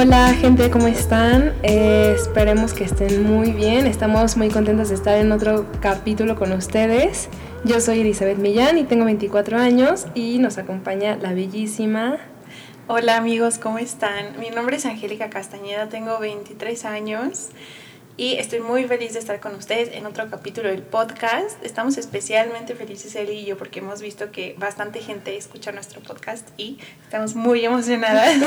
Hola gente, ¿cómo están? Eh, esperemos que estén muy bien. Estamos muy contentos de estar en otro capítulo con ustedes. Yo soy Elizabeth Millán y tengo 24 años y nos acompaña la bellísima. Hola amigos, ¿cómo están? Mi nombre es Angélica Castañeda, tengo 23 años y estoy muy feliz de estar con ustedes en otro capítulo del podcast. Estamos especialmente felices él y yo porque hemos visto que bastante gente escucha nuestro podcast y estamos muy emocionadas.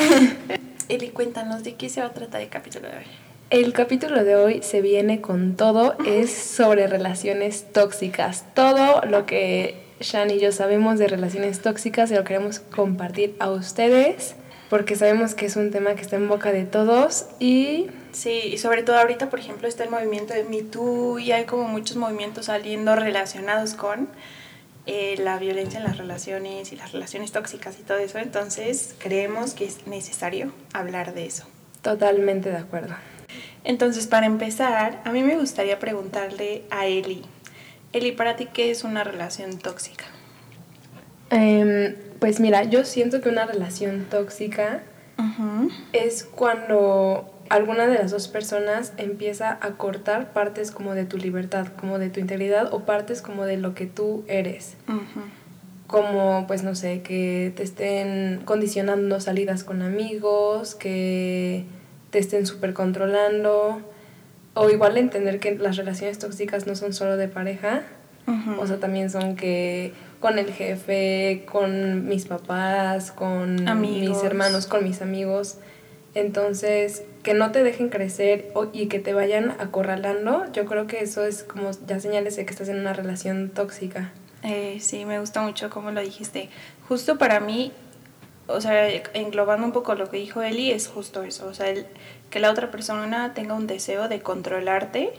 Eli, cuéntanos de qué se va a tratar el capítulo de hoy. El capítulo de hoy se viene con todo, es sobre relaciones tóxicas. Todo lo que Shan y yo sabemos de relaciones tóxicas se lo queremos compartir a ustedes porque sabemos que es un tema que está en boca de todos y... Sí, y sobre todo ahorita, por ejemplo, está el movimiento de Me Too y hay como muchos movimientos saliendo relacionados con eh, la violencia en las relaciones y las relaciones tóxicas y todo eso. Entonces, creemos que es necesario hablar de eso. Totalmente de acuerdo. Entonces, para empezar, a mí me gustaría preguntarle a Eli. Eli, para ti, ¿qué es una relación tóxica? Em, pues mira, yo siento que una relación tóxica es cuando alguna de las dos personas empieza a cortar partes como de tu libertad, como de tu integridad o partes como de lo que tú eres. Como, pues no sé, que te estén condicionando salidas con amigos, que te estén súper controlando. O igual entender que las relaciones tóxicas no son solo de pareja, o sea, también son que con el jefe, con mis papás, con mis hermanos, con mis amigos. Entonces, que no te dejen crecer y que te vayan acorralando, yo creo que eso es como ya señales de que estás en una relación tóxica. Eh, sí, me gusta mucho cómo lo dijiste. Justo para mí, o sea, englobando un poco lo que dijo Eli, es justo eso. O sea, el, que la otra persona tenga un deseo de controlarte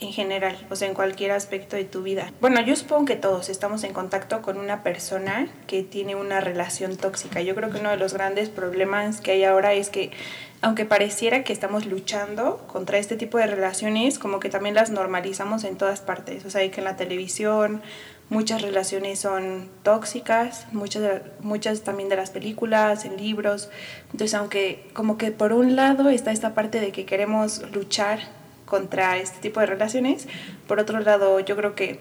en general, o sea, en cualquier aspecto de tu vida. Bueno, yo supongo que todos estamos en contacto con una persona que tiene una relación tóxica. Yo creo que uno de los grandes problemas que hay ahora es que aunque pareciera que estamos luchando contra este tipo de relaciones, como que también las normalizamos en todas partes. O sea, que en la televisión muchas relaciones son tóxicas, muchas, muchas también de las películas, en libros. Entonces, aunque como que por un lado está esta parte de que queremos luchar contra este tipo de relaciones. Por otro lado, yo creo que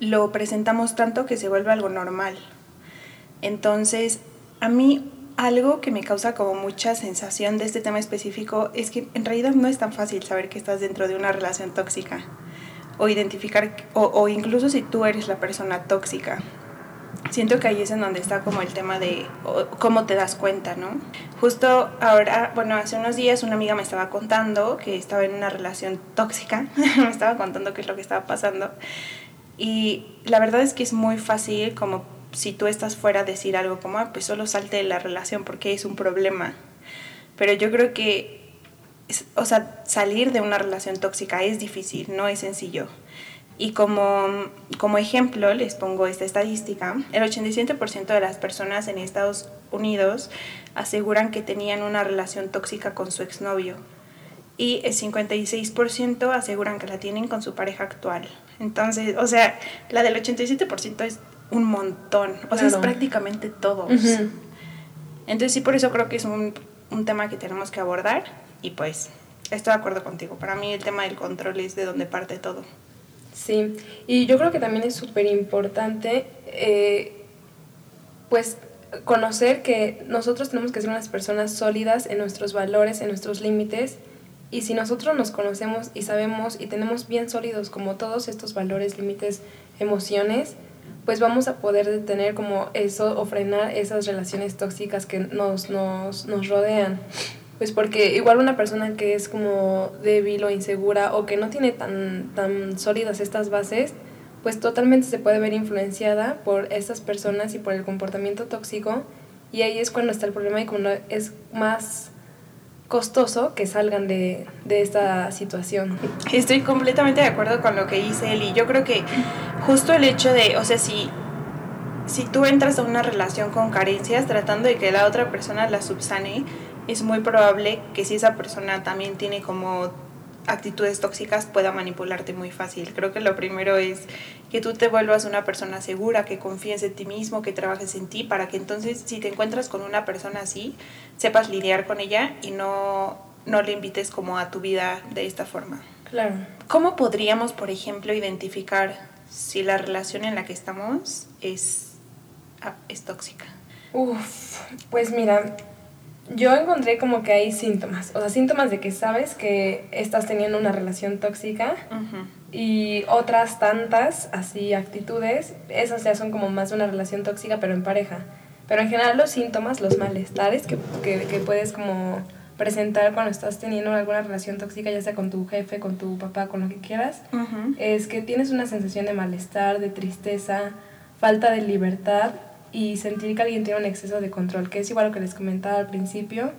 lo presentamos tanto que se vuelve algo normal. Entonces, a mí algo que me causa como mucha sensación de este tema específico es que en realidad no es tan fácil saber que estás dentro de una relación tóxica o identificar, o, incluso si tú eres la persona tóxica siento que ahí es en donde está como el tema de cómo te das cuenta, ¿no? Justo ahora, bueno, hace unos días una amiga me estaba contando que estaba en una relación tóxica, me estaba contando qué es lo que estaba pasando. Y la verdad es que es muy fácil como si tú estás fuera decir algo como, ah, pues solo salte de la relación porque es un problema. Pero yo creo que, o sea, salir de una relación tóxica es difícil, no es sencillo. Y como, como ejemplo les pongo esta estadística, el 87% de las personas en Estados Unidos aseguran que tenían una relación tóxica con su exnovio y el 56% aseguran que la tienen con su pareja actual. Entonces, o sea, la del 87% es un montón, o sea, es prácticamente todos. Entonces sí, por eso creo que es un, un tema que tenemos que abordar y pues estoy de acuerdo contigo. Para mí el tema del control es de donde parte todo. Sí, y yo creo que también es súper importante, eh, pues, conocer que nosotros tenemos que ser unas personas sólidas en nuestros valores, en nuestros límites, y si nosotros nos conocemos y sabemos y tenemos bien sólidos como todos estos valores, límites, emociones, pues vamos a poder detener como eso o frenar esas relaciones tóxicas que nos, nos, nos rodean. Pues porque igual una persona que es como débil o insegura o que no tiene tan, tan sólidas estas bases, pues totalmente se puede ver influenciada por estas personas y por el comportamiento tóxico y ahí es cuando está el problema y cuando es más costoso que salgan de, de, esta situación. Estoy completamente de acuerdo con lo que dice él y yo creo que justo el hecho de, o sea, si, si tú entras a una relación con carencias tratando de que la otra persona la subsane, es muy probable que si esa persona también tiene como actitudes tóxicas pueda manipularte muy fácil. Creo que lo primero es que tú te vuelvas una persona segura, que confíes en ti mismo, que trabajes en ti, para que entonces si te encuentras con una persona así, sepas lidiar con ella y no, no le invites como a tu vida de esta forma. Claro. ¿Cómo podríamos, por ejemplo, identificar si la relación en la que estamos es, ah, es tóxica? Uf, pues mira, yo encontré como que hay síntomas, o sea, síntomas de que sabes que estás teniendo una relación tóxica y otras tantas, así, actitudes, esas ya son como más una relación tóxica, pero en pareja. Pero en general los síntomas, los malestares que, que, que puedes como presentar cuando estás teniendo alguna relación tóxica, ya sea con tu jefe, con tu papá, con lo que quieras, es que tienes una sensación de malestar, de tristeza, falta de libertad y sentir que alguien tiene un exceso de control, que es igual lo que les comentaba al principio,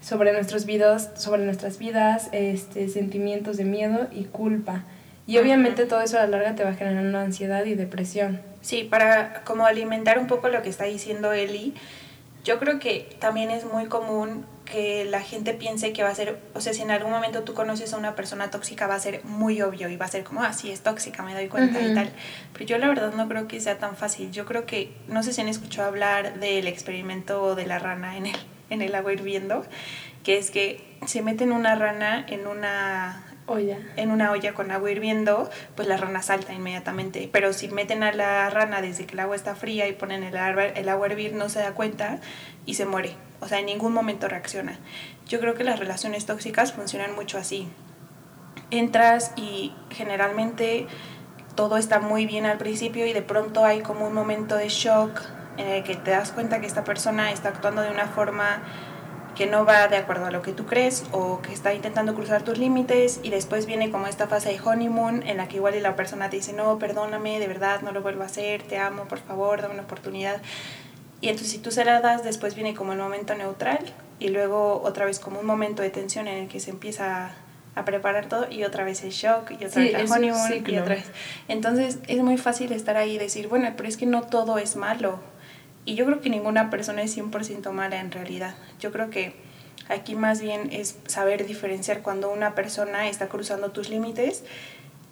sobre nuestros vidas, sobre nuestras vidas, este, sentimientos de miedo y culpa. Y obviamente todo eso a la larga te va a generar una ansiedad y depresión. Sí, para como alimentar un poco lo que está diciendo Eli, yo creo que también es muy común que la gente piense que va a ser, o sea, si en algún momento tú conoces a una persona tóxica va a ser muy obvio y va a ser como, ah, sí, es tóxica, me doy cuenta y tal. Pero yo la verdad no creo que sea tan fácil. Yo creo que, no sé si han escuchado hablar del experimento de la rana en el, en el agua hirviendo, que es que se meten una rana en una En una olla con agua hirviendo, pues la rana salta inmediatamente. Pero si meten a la rana desde que el agua está fría y ponen el el agua a hervir, no se da cuenta y se muere. O sea, en ningún momento reacciona. Yo creo que las relaciones tóxicas funcionan mucho así. Entras y generalmente todo está muy bien al principio y de pronto hay como un momento de shock en el que te das cuenta que esta persona está actuando de una forma que no va de acuerdo a lo que tú crees o que está intentando cruzar tus límites y después viene como esta fase de honeymoon en la que igual la persona te dice, no, perdóname, de verdad, no lo vuelvo a hacer, te amo, por favor, dame una oportunidad. Y entonces si tú se la das, después viene como el momento neutral y luego otra vez como un momento de tensión en el que se empieza a preparar todo y otra vez el shock y otra vez el honeymoon y otra vez. Entonces es muy fácil estar ahí y decir, bueno, pero es que no todo es malo. Y yo creo que ninguna persona es 100% mala en realidad. Yo creo que aquí más bien es saber diferenciar cuando una persona está cruzando tus límites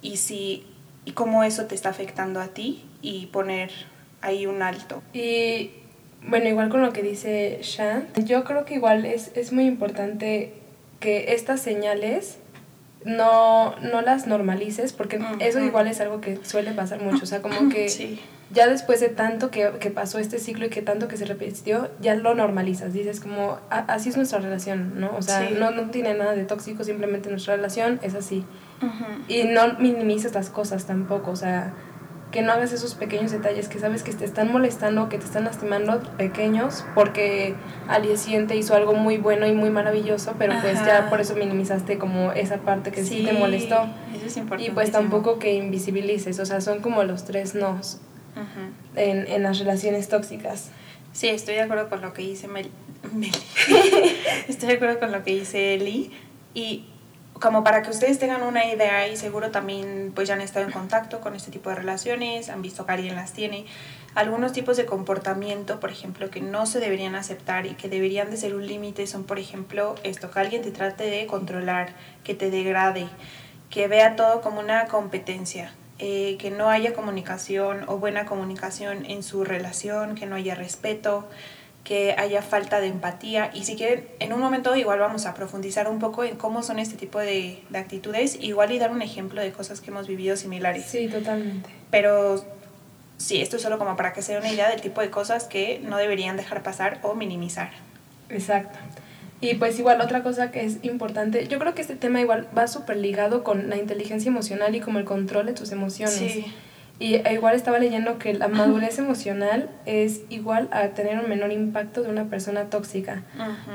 y si y cómo eso te está afectando a ti y poner ahí un alto. Y bueno, igual con lo que dice Shan, yo creo que igual es, es muy importante que estas señales no, no las normalices, porque eso igual es algo que suele pasar mucho, o sea, como que ya después de tanto que, que, pasó este ciclo y que tanto que se repitió, ya lo normalizas, dices como, así es nuestra relación, ¿no? O sea, no, no tiene nada de tóxico, simplemente nuestra relación es así. Y no minimizas las cosas tampoco, o sea, que no hagas esos pequeños detalles que sabes que te están molestando, que te están lastimando pequeños, porque al día siguiente hizo algo muy bueno y muy maravilloso, pero pues ya por eso minimizaste como esa parte que sí, te molestó. Eso es importante. Y pues tampoco que invisibilices, o sea, son como los tres nos en, en, las relaciones tóxicas. Sí, estoy de acuerdo con lo que dice Mel. estoy de acuerdo con lo que dice Eli. Y como para que ustedes tengan una idea y seguro también pues ya han estado en contacto con este tipo de relaciones, han visto que alguien las tiene, algunos tipos de comportamiento, por ejemplo, que no se deberían aceptar y que deberían de ser un límite son, por ejemplo, esto, que alguien te trate de controlar, que te degrade, que vea todo como una competencia, eh, que no haya comunicación o buena comunicación en su relación, que no haya respeto, que haya falta de empatía y si quieren, en un momento igual vamos a profundizar un poco en cómo son este tipo de, de actitudes, igual y dar un ejemplo de cosas que hemos vivido similares. Sí, totalmente. Pero sí, esto es solo como para que se den una idea del tipo de cosas que no deberían dejar pasar o minimizar. Exacto. Y pues igual otra cosa que es importante, yo creo que este tema igual va súper ligado con la inteligencia emocional y como el control de tus emociones. Sí. Y e igual estaba leyendo que la madurez emocional es igual a tener un menor impacto de una persona tóxica.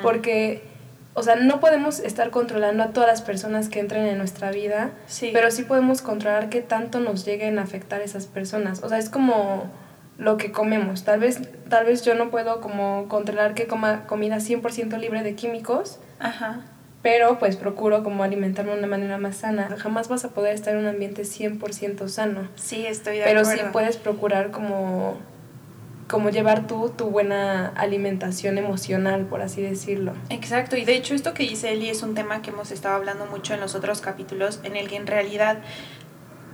Porque, o sea, no podemos estar controlando a todas las personas que entren en nuestra vida, pero sí podemos controlar qué tanto nos lleguen a afectar esas personas. O sea, es como lo que comemos. Tal vez, tal vez yo no puedo como controlar que coma comida 100% libre de químicos. Ajá pero pues procuro como alimentarme de una manera más sana. Jamás vas a poder estar en un ambiente 100% sano. Sí, estoy de pero acuerdo. Pero sí puedes procurar como como llevar tú tu buena alimentación emocional, por así decirlo. Exacto, y de hecho esto que dice Eli es un tema que hemos estado hablando mucho en los otros capítulos, en el que en realidad,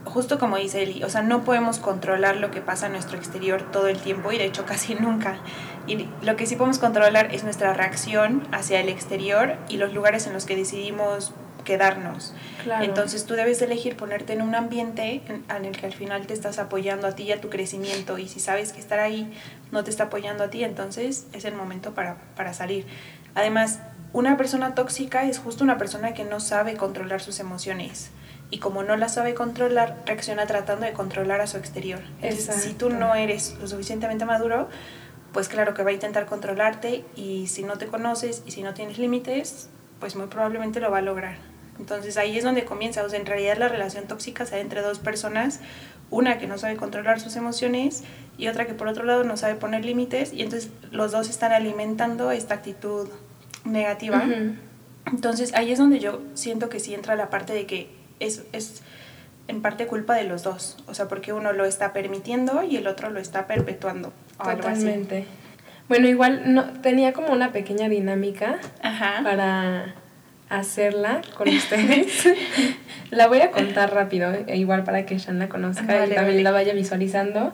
justo como dice Eli, o sea, no podemos controlar lo que pasa en nuestro exterior todo el tiempo y de hecho casi nunca. Y lo que sí podemos controlar es nuestra reacción hacia el exterior y los lugares en los que decidimos quedarnos. Entonces tú debes elegir ponerte en un ambiente en, el que al final te estás apoyando a ti y a tu crecimiento y si sabes que estar ahí no te está apoyando a ti, entonces es el momento para, para salir. Además, una persona tóxica es justo una persona que no sabe controlar sus emociones y como no la sabe controlar, reacciona tratando de controlar a su exterior. si tú no eres lo suficientemente maduro, pues claro que va a intentar controlarte y si no te conoces y si no tienes límites, pues muy probablemente lo va a lograr. Entonces ahí es donde comienza, o sea, en realidad la relación tóxica se da entre dos personas, una que no sabe controlar sus emociones y otra que por otro lado no sabe poner límites y entonces los dos están alimentando esta actitud negativa. Entonces ahí es donde yo siento que sí entra la parte de que es, es en parte culpa de los dos, o sea, porque uno lo está permitiendo y el otro lo está perpetuando. Totalmente. Bueno, igual no, tenía como una pequeña dinámica para hacerla con ustedes. la voy a contar rápido, e igual para que Shan la conozca y también la vaya visualizando.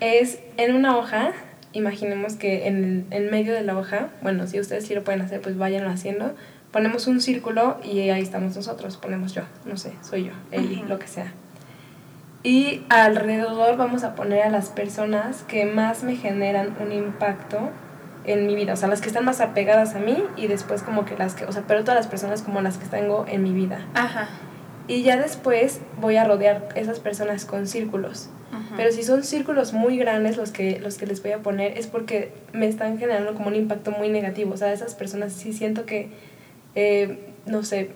Es en una hoja, imaginemos que en, en medio de la hoja, bueno, si ustedes sí lo pueden hacer, pues váyanlo haciendo. Ponemos un círculo y ahí estamos nosotros, ponemos yo, no sé, soy yo, Eli, lo que sea. Y alrededor vamos a poner a las personas que más me generan un impacto en mi vida, o sea, las que están más apegadas a mí y después como que las que, o sea, pero todas las personas como las que tengo en mi vida. Ajá. Y ya después voy a rodear esas personas con círculos. Pero si son círculos muy grandes los que, los que les voy a poner es porque me están generando como un impacto muy negativo. O sea, esas personas sí siento que, eh, no sé,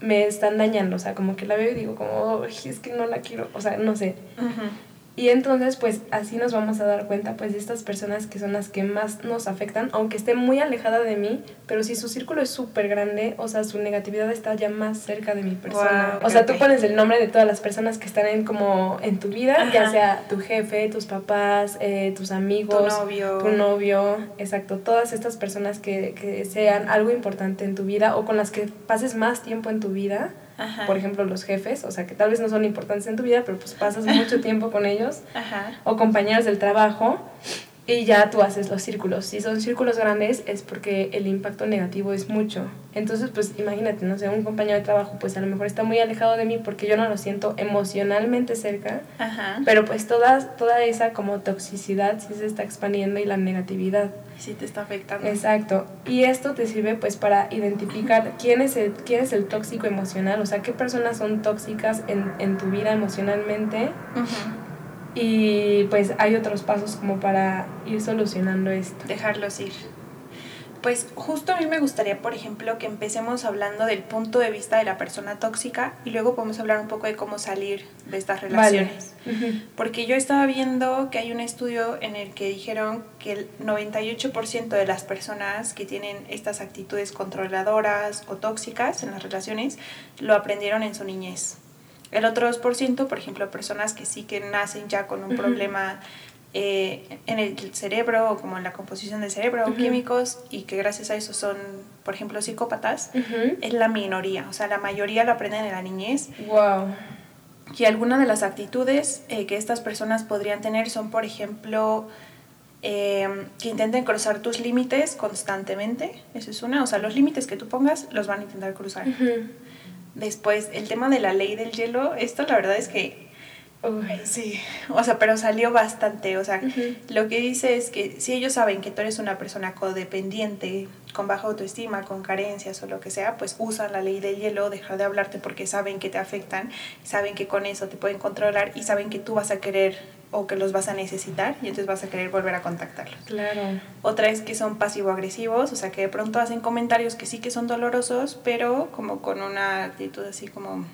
me están dañando. O sea, como que la veo y digo como, es que no la quiero. O sea, no sé. Y entonces, pues así nos vamos a dar cuenta, pues, de estas personas que son las que más nos afectan, aunque esté muy alejada de mí, pero si su círculo es súper grande, o sea, su negatividad está ya más cerca de mi persona. o sea, tú pones el nombre de todas las personas que están en, como en tu vida, ya sea tu jefe, tus papás, eh, tus amigos, tu novio. Tu novio, exacto, todas estas personas que, que sean algo importante en tu vida o con las que pases más tiempo en tu vida por ejemplo, los jefes, o sea, que tal vez no son importantes en tu vida, pero pues pasas mucho tiempo con ellos, o compañeros del trabajo, y ya tú haces los círculos. Si son círculos grandes es porque el impacto negativo es mucho. Entonces, pues imagínate, no sé, un compañero de trabajo pues a lo mejor está muy alejado de mí porque yo no lo siento emocionalmente cerca, pero pues toda, toda esa como toxicidad sí se está expandiendo y la negatividad. Sí te está afectando. Exacto. Y esto te sirve pues para identificar quién es el, quién es el tóxico emocional, o sea, qué personas son tóxicas en, en tu vida emocionalmente. Y pues hay otros pasos como para ir solucionando esto. Dejarlos ir. Pues justo a mí me gustaría, por ejemplo, que empecemos hablando del punto de vista de la persona tóxica y luego podemos hablar un poco de cómo salir de estas relaciones. Porque yo estaba viendo que hay un estudio en el que dijeron que el 98% de las personas que tienen estas actitudes controladoras o tóxicas en las relaciones lo aprendieron en su niñez. El otro 2%, por ejemplo, personas que sí que nacen ya con un problema eh, en el cerebro o como en la composición del cerebro o químicos y que gracias a eso son, por ejemplo, psicópatas, es la minoría. O sea, la mayoría lo aprenden en la niñez. Wow. Y algunas de las actitudes eh, que estas personas podrían tener son, por ejemplo, eh, que intenten cruzar tus límites constantemente. Eso es una. O sea, los límites que tú pongas los van a intentar cruzar. Después, el tema de la ley del hielo, esto la verdad es que sí, o sea, pero salió bastante, o sea, lo que dice es que si ellos saben que tú eres una persona codependiente, con baja autoestima, con carencias o lo que sea, pues usan la ley del hielo, dejar de hablarte porque saben que te afectan, saben que con eso te pueden controlar y saben que tú vas a querer o que los vas a necesitar y entonces vas a querer volver a contactarlos. Claro. Otra es que son pasivo-agresivos, o sea, que de pronto hacen comentarios que sí que son dolorosos, pero como con una actitud así como...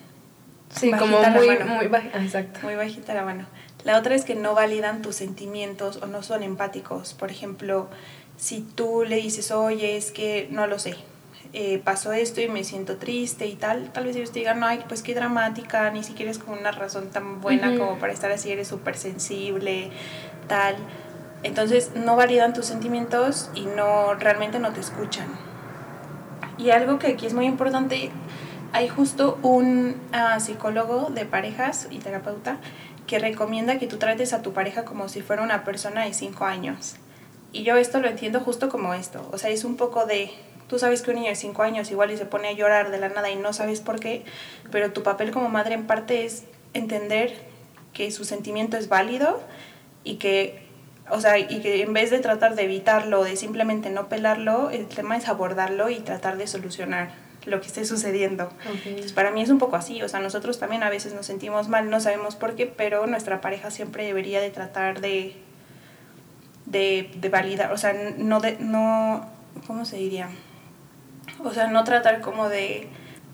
Sí, como muy, muy bajita, exacto. Muy bajita la mano. La otra es que no validan tus sentimientos o no son empáticos. Por ejemplo, si tú le dices, oye, es que no lo sé, eh, pasó esto y me siento triste y tal, tal vez ellos te digan, no, ay, pues qué dramática, ni siquiera es como una razón tan buena como para estar así, eres súper sensible, tal. Entonces no validan tus sentimientos y no realmente no te escuchan. Y algo que aquí es muy importante, hay justo un ah, psicólogo de parejas y terapeuta que recomienda que tú trates a tu pareja como si fuera una persona de 5 años. Y yo esto lo entiendo justo como esto. O sea, es un poco de, tú sabes que un niño de 5 años igual y se pone a llorar de la nada y no sabes por qué, pero tu papel como madre en parte es entender que su sentimiento es válido y que o sea, y que en vez de tratar de evitarlo, de simplemente no pelarlo, el tema es abordarlo y tratar de solucionar lo que esté sucediendo. Entonces, para mí es un poco así, o sea, nosotros también a veces nos sentimos mal, no sabemos por qué, pero nuestra pareja siempre debería de tratar de, de, de validar, o sea, no, de, no, ¿cómo se diría? O sea, no tratar como de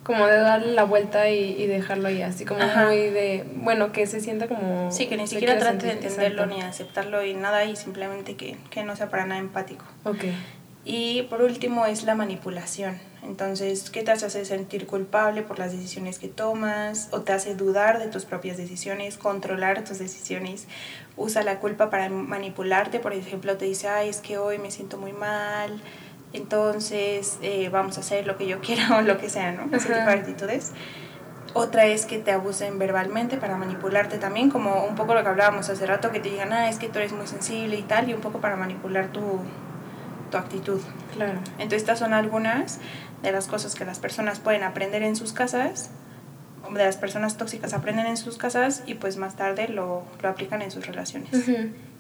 como de darle la vuelta y, dejarlo ahí, así como muy de, bueno, que se sienta como... Sí, que ni siquiera trate de entenderlo ni de aceptarlo y nada y simplemente que, que, no sea para nada empático. Ok. Y por último es la manipulación. Entonces, ¿qué te hace sentir culpable por las decisiones que tomas? ¿O te hace dudar de tus propias decisiones? ¿Controlar tus decisiones? Usa la culpa para manipularte. Por ejemplo, te dice, ay, es que hoy me siento muy mal entonces eh, vamos a hacer lo que yo quiera o lo que sea, ¿no? Ese tipo de actitudes. Otra es que te abusen verbalmente para manipularte también, como un poco lo que hablábamos hace rato, que te digan, ah, es que tú eres muy sensible y tal, y un poco para manipular tu, tu actitud. Claro. Entonces estas son algunas de las cosas que las personas pueden aprender en sus casas, de las personas tóxicas aprenden en sus casas y pues más tarde lo, lo aplican en sus relaciones.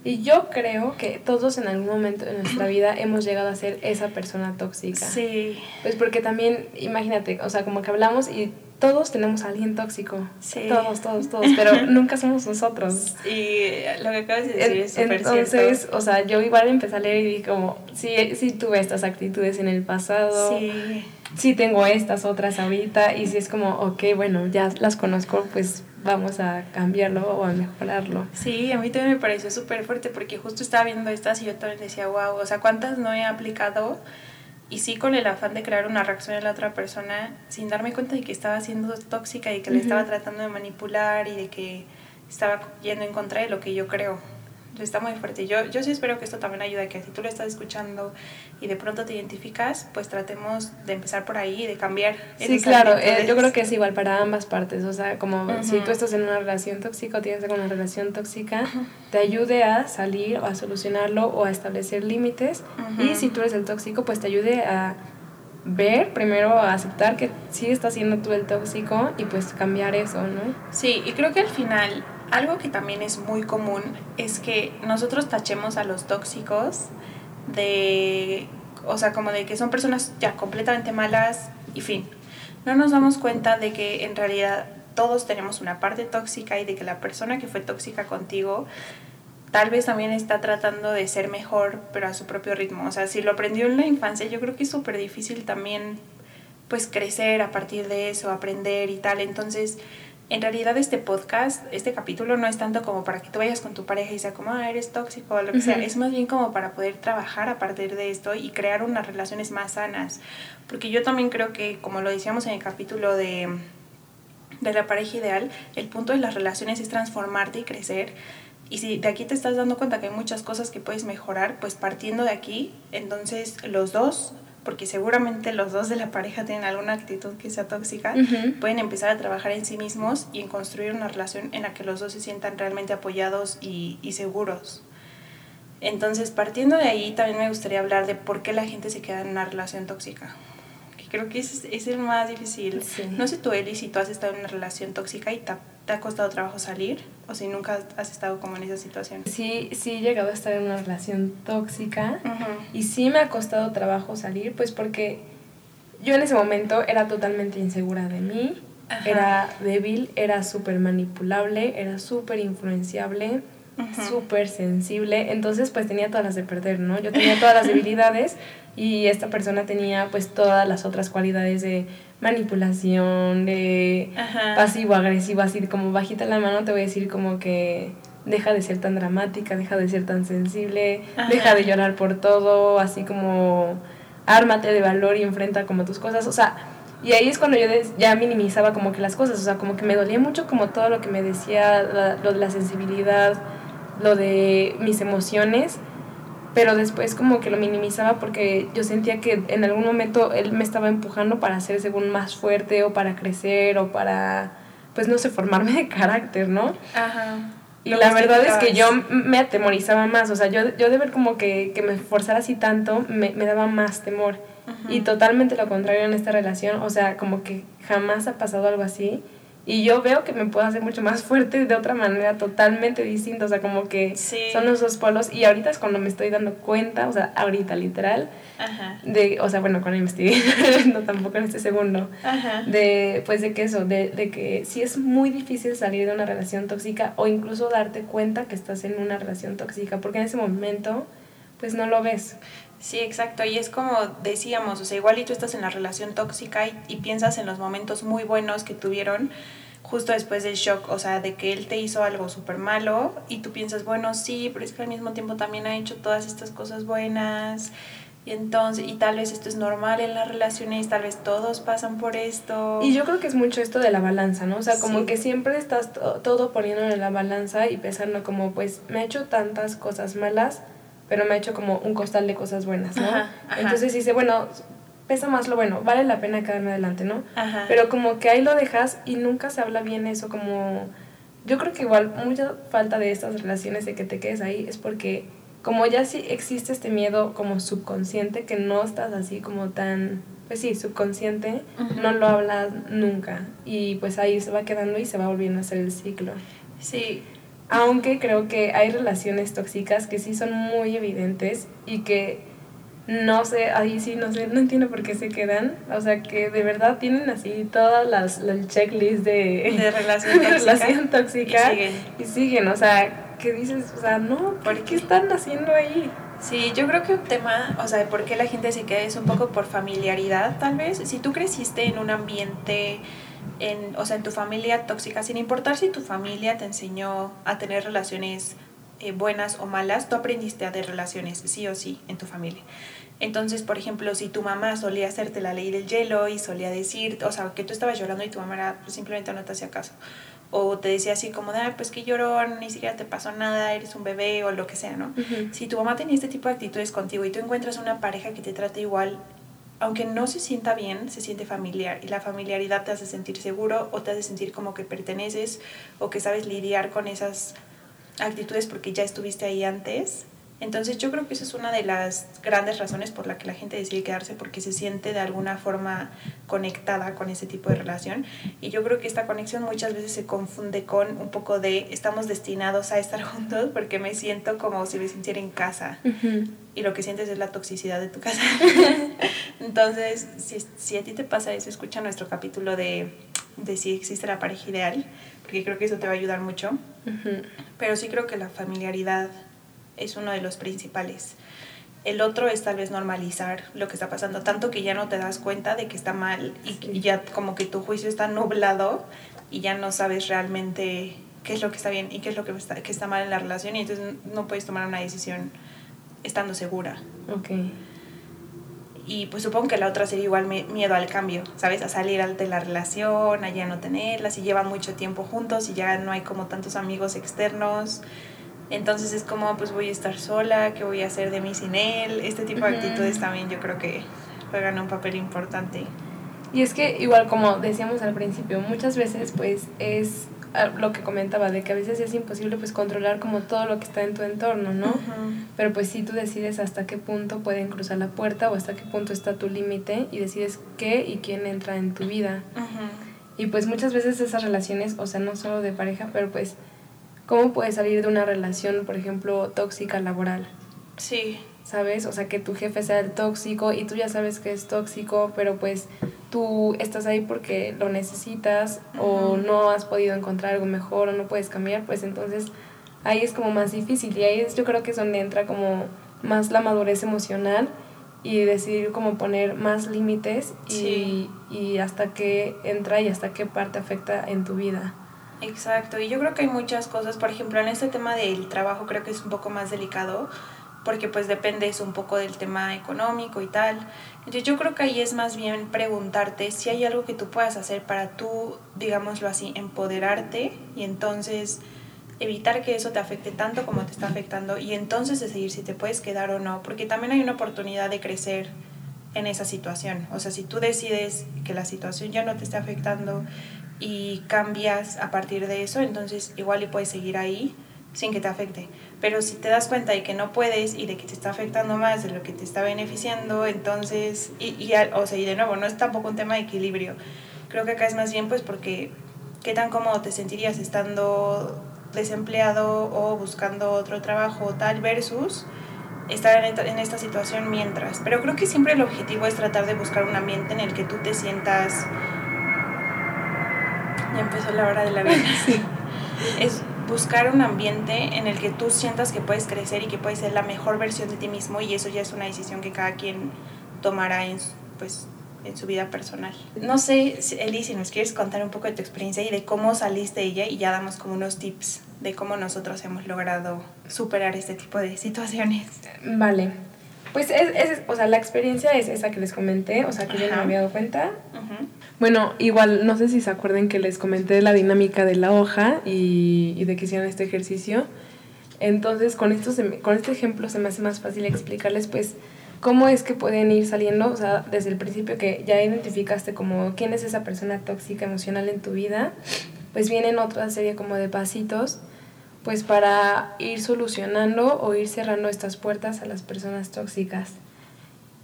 Y yo creo que todos en algún momento de nuestra vida hemos llegado a ser esa persona tóxica. Sí. Pues porque también, imagínate, o sea, como que hablamos y todos tenemos a alguien tóxico. Sí. Todos, todos, todos, pero nunca somos nosotros. Y lo que acabas de decir es súper Entonces, o sea, yo igual empecé a leer y dije como, sí, sí tuve estas actitudes en el pasado. Sí. Sí tengo estas otras ahorita y si es como, ok, bueno, ya las conozco, pues vamos a cambiarlo o a mejorarlo. Sí, a mí también me pareció súper fuerte porque justo estaba viendo estas y yo también decía, wow, o sea, ¿cuántas no he aplicado? Y sí con el afán de crear una reacción en la otra persona sin darme cuenta de que estaba siendo tóxica y que le estaba tratando de manipular y de que estaba yendo en contra de lo que yo creo está muy fuerte. Yo, yo sí espero que esto también ayude que si tú lo estás escuchando y de pronto te identificas, pues tratemos de empezar por ahí, de cambiar. Sí, claro, eh, yo creo que es igual para ambas partes. O sea, como si tú estás en una relación tóxica o tienes una relación tóxica, te ayude a salir o a solucionarlo o a establecer límites. Y si tú eres el tóxico, pues te ayude a ver, primero a aceptar que sí estás siendo tú el tóxico y pues cambiar eso, ¿no? Sí, y creo que al final algo que también es muy común es que nosotros tachemos a los tóxicos de, o sea, como de que son personas ya completamente malas y fin. No nos damos cuenta de que en realidad todos tenemos una parte tóxica y de que la persona que fue tóxica contigo tal vez también está tratando de ser mejor, pero a su propio ritmo. O sea, si lo aprendió en la infancia, yo creo que es súper difícil también pues crecer a partir de eso, aprender y tal. Entonces, en realidad este podcast, este capítulo no es tanto como para que tú vayas con tu pareja y sea como, ah, eres tóxico o lo que sea, es más bien como para poder trabajar a partir de esto y crear unas relaciones más sanas. Porque yo también creo que, como lo decíamos en el capítulo de, de la pareja ideal, el punto de las relaciones es transformarte y crecer. Y si de aquí te estás dando cuenta que hay muchas cosas que puedes mejorar, pues partiendo de aquí, entonces los dos porque seguramente los dos de la pareja tienen alguna actitud que sea tóxica, pueden empezar a trabajar en sí mismos y en construir una relación en la que los dos se sientan realmente apoyados y, y seguros. Entonces, partiendo de ahí, también me gustaría hablar de por qué la gente se queda en una relación tóxica. Que creo que es, es el más difícil. No sé tú, Eli, si tú has estado en una relación tóxica y te ¿Te ha costado trabajo salir? ¿O si nunca has estado como en esa situación? Sí, sí he llegado a estar en una relación tóxica y sí me ha costado trabajo salir, pues porque yo en ese momento era totalmente insegura de mí, era débil, era súper manipulable, era súper influenciable, súper sensible, entonces pues tenía todas las de perder, ¿no? Yo tenía todas las debilidades y esta persona tenía pues todas las otras cualidades de manipulación, de pasivo-agresivo, así como bajita la mano te voy a decir como que deja de ser tan dramática, deja de ser tan sensible, deja de llorar por todo, así como ármate de valor y enfrenta como tus cosas, o sea, y ahí es cuando yo ya minimizaba como que las cosas, o sea, como que me dolía mucho como todo lo que me decía, lo de la sensibilidad, lo de mis emociones, pero después como que lo minimizaba porque yo sentía que en algún momento él me estaba empujando para ser según más fuerte o para crecer o para, pues no sé, formarme de carácter, ¿no? Ajá. Y la verdad es que yo me atemorizaba más, o sea, yo, yo de ver como que, que me forzara así tanto, me, me daba más temor. Y totalmente lo contrario en esta relación, o sea, como que jamás ha pasado algo así. Y yo veo que me puedo hacer mucho más fuerte de otra manera totalmente distinta, o sea, como que son los dos polos. Y ahorita es cuando me estoy dando cuenta, o sea, ahorita literal, de, o sea, bueno, cuando investigué, no tampoco en este segundo, de, pues de que eso, de, de que sí es muy difícil salir de una relación tóxica o incluso darte cuenta que estás en una relación tóxica, porque en ese momento, pues no lo ves. Sí, exacto. Y es como decíamos, o sea, igual y tú estás en la relación tóxica y, piensas en los momentos muy buenos que tuvieron justo después del shock, o sea, de que él te hizo algo súper malo y tú piensas, bueno, sí, pero es que al mismo tiempo también ha hecho todas estas cosas buenas. Y entonces, y tal vez esto es normal en las relaciones, tal vez todos pasan por esto. Y yo creo que es mucho esto de la balanza, ¿no? O sea, como que siempre estás todo poniendo en la balanza y pensando como, pues, me ha hecho tantas cosas malas, pero me ha hecho como un costal de cosas buenas, ¿no? Entonces dice, bueno, pesa más lo bueno, vale la pena quedarme adelante, ¿no? Pero como que ahí lo dejas y nunca se habla bien eso, como... Yo creo que igual mucha falta de estas relaciones de que te quedes ahí es porque como ya sí existe este miedo como subconsciente, que no estás así como tan, pues sí, subconsciente, no lo hablas nunca. Y pues ahí se va quedando y se va volviendo a hacer el ciclo. Sí, aunque creo que hay relaciones tóxicas que sí son muy evidentes y que no sé, ahí sí no sé, no entiendo por qué se quedan. O sea, que de verdad tienen así todas las, las checklists de, de relación, tóxica, relación tóxica y, siguen. y siguen. O sea, que dices, o sea, no, ¿por qué están haciendo ahí? Sí, yo creo que un tema, o sea, de por qué la gente se queda es un poco por familiaridad, tal vez. Si tú creciste en un ambiente en, o sea, en tu familia tóxica, sin importar si tu familia te enseñó a tener relaciones eh, buenas o malas, tú aprendiste a tener relaciones sí o sí en tu familia. Entonces, por ejemplo, si tu mamá solía hacerte la ley del hielo y solía decir, o sea, que tú estabas llorando y tu mamá era, pues, simplemente no te hacía caso, o te decía así como, ah, pues que lloró, ni siquiera te pasó nada, eres un bebé o lo que sea, ¿no? Si tu mamá tenía este tipo de actitudes contigo y tú encuentras una pareja que te trata igual, aunque no se sienta bien, se siente familiar y la familiaridad te hace sentir seguro o te hace sentir como que perteneces o que sabes lidiar con esas actitudes porque ya estuviste ahí antes entonces yo creo que esa es una de las grandes razones por la que la gente decide quedarse porque se siente de alguna forma conectada con ese tipo de relación y yo creo que esta conexión muchas veces se confunde con un poco de estamos destinados a estar juntos porque me siento como si me sintiera en casa y lo que sientes es la toxicidad de tu casa. Entonces si, si, a ti te pasa eso, escucha nuestro capítulo de, de si existe la pareja ideal porque creo que eso te va a ayudar mucho. Pero sí creo que la familiaridad es uno de los principales. El otro es tal vez normalizar lo que está pasando, tanto que ya no te das cuenta de que está mal y, ya como que tu juicio está nublado y ya no sabes realmente qué es lo que está bien y qué es lo que está, que está mal en la relación y entonces no puedes tomar una decisión estando segura. Ok. Y pues supongo que la otra sería igual miedo al cambio, ¿sabes? A salir de la relación, a ya no tenerla, si llevan mucho tiempo juntos y ya no hay como tantos amigos externos. Entonces es como, pues voy a estar sola, ¿qué voy a hacer de mí sin él? Este tipo de actitudes también yo creo que juegan un papel importante. Y es que igual como decíamos al principio, muchas veces pues es ah, lo que comentaba, de que a veces es imposible pues controlar como todo lo que está en tu entorno, ¿no? Pero pues sí tú decides hasta qué punto pueden cruzar la puerta o hasta qué punto está tu límite y decides qué y quién entra en tu vida. Y pues muchas veces esas relaciones, o sea, no solo de pareja, pero pues ¿Cómo puedes salir de una relación, por ejemplo, tóxica laboral? Sí. ¿Sabes? O sea, que tu jefe sea el tóxico y tú ya sabes que es tóxico, pero pues tú estás ahí porque lo necesitas o no has podido encontrar algo mejor o no puedes cambiar, pues entonces ahí es como más difícil y ahí es, yo creo que es donde entra como más la madurez emocional y decidir cómo poner más límites y, y hasta qué entra y hasta qué parte afecta en tu vida. Exacto, y yo creo que hay muchas cosas, por ejemplo, en este tema del trabajo creo que es un poco más delicado porque pues depende un poco del tema económico y tal. Entonces yo creo que ahí es más bien preguntarte si hay algo que tú puedas hacer para tú, digámoslo así, empoderarte y entonces evitar que eso te afecte tanto como te está afectando y entonces decidir si te puedes quedar o no, porque también hay una oportunidad de crecer en esa situación. O sea, si tú decides que la situación ya no te está afectando y cambias a partir de eso, entonces igual y puedes seguir ahí sin que te afecte. Pero si te das cuenta de que no puedes y de que te está afectando más de lo que te está beneficiando, entonces, y, y, o sea, y de nuevo, no es tampoco un tema de equilibrio. Creo que acá es más bien pues porque qué tan cómodo te sentirías estando desempleado o buscando otro trabajo tal versus estar en esta, situación mientras. Pero creo que siempre el objetivo es tratar de buscar un ambiente en el que tú te sientas... Ya empezó la hora de la vida. Es buscar un ambiente en el que tú sientas que puedes crecer y que puedes ser la mejor versión de ti mismo y eso ya es una decisión que cada quien tomará en, pues, en su vida personal. No sé, Eli, si nos quieres contar un poco de tu experiencia y de cómo saliste de ella y ya damos como unos tips de cómo nosotros hemos logrado superar este tipo de situaciones. Vale. Pues es, es o sea, la experiencia es esa que les comenté, o sea, que yo no me había dado cuenta. Bueno, igual, no sé si se acuerden que les comenté la dinámica de la hoja y, de que hicieron este ejercicio. Entonces, con, esto con este ejemplo se me hace más fácil explicarles, pues, cómo es que pueden ir saliendo, o sea, desde el principio que ya identificaste como quién es esa persona tóxica emocional en tu vida, pues vienen otra serie como de pasitos, pues para ir solucionando o ir cerrando estas puertas a las personas tóxicas.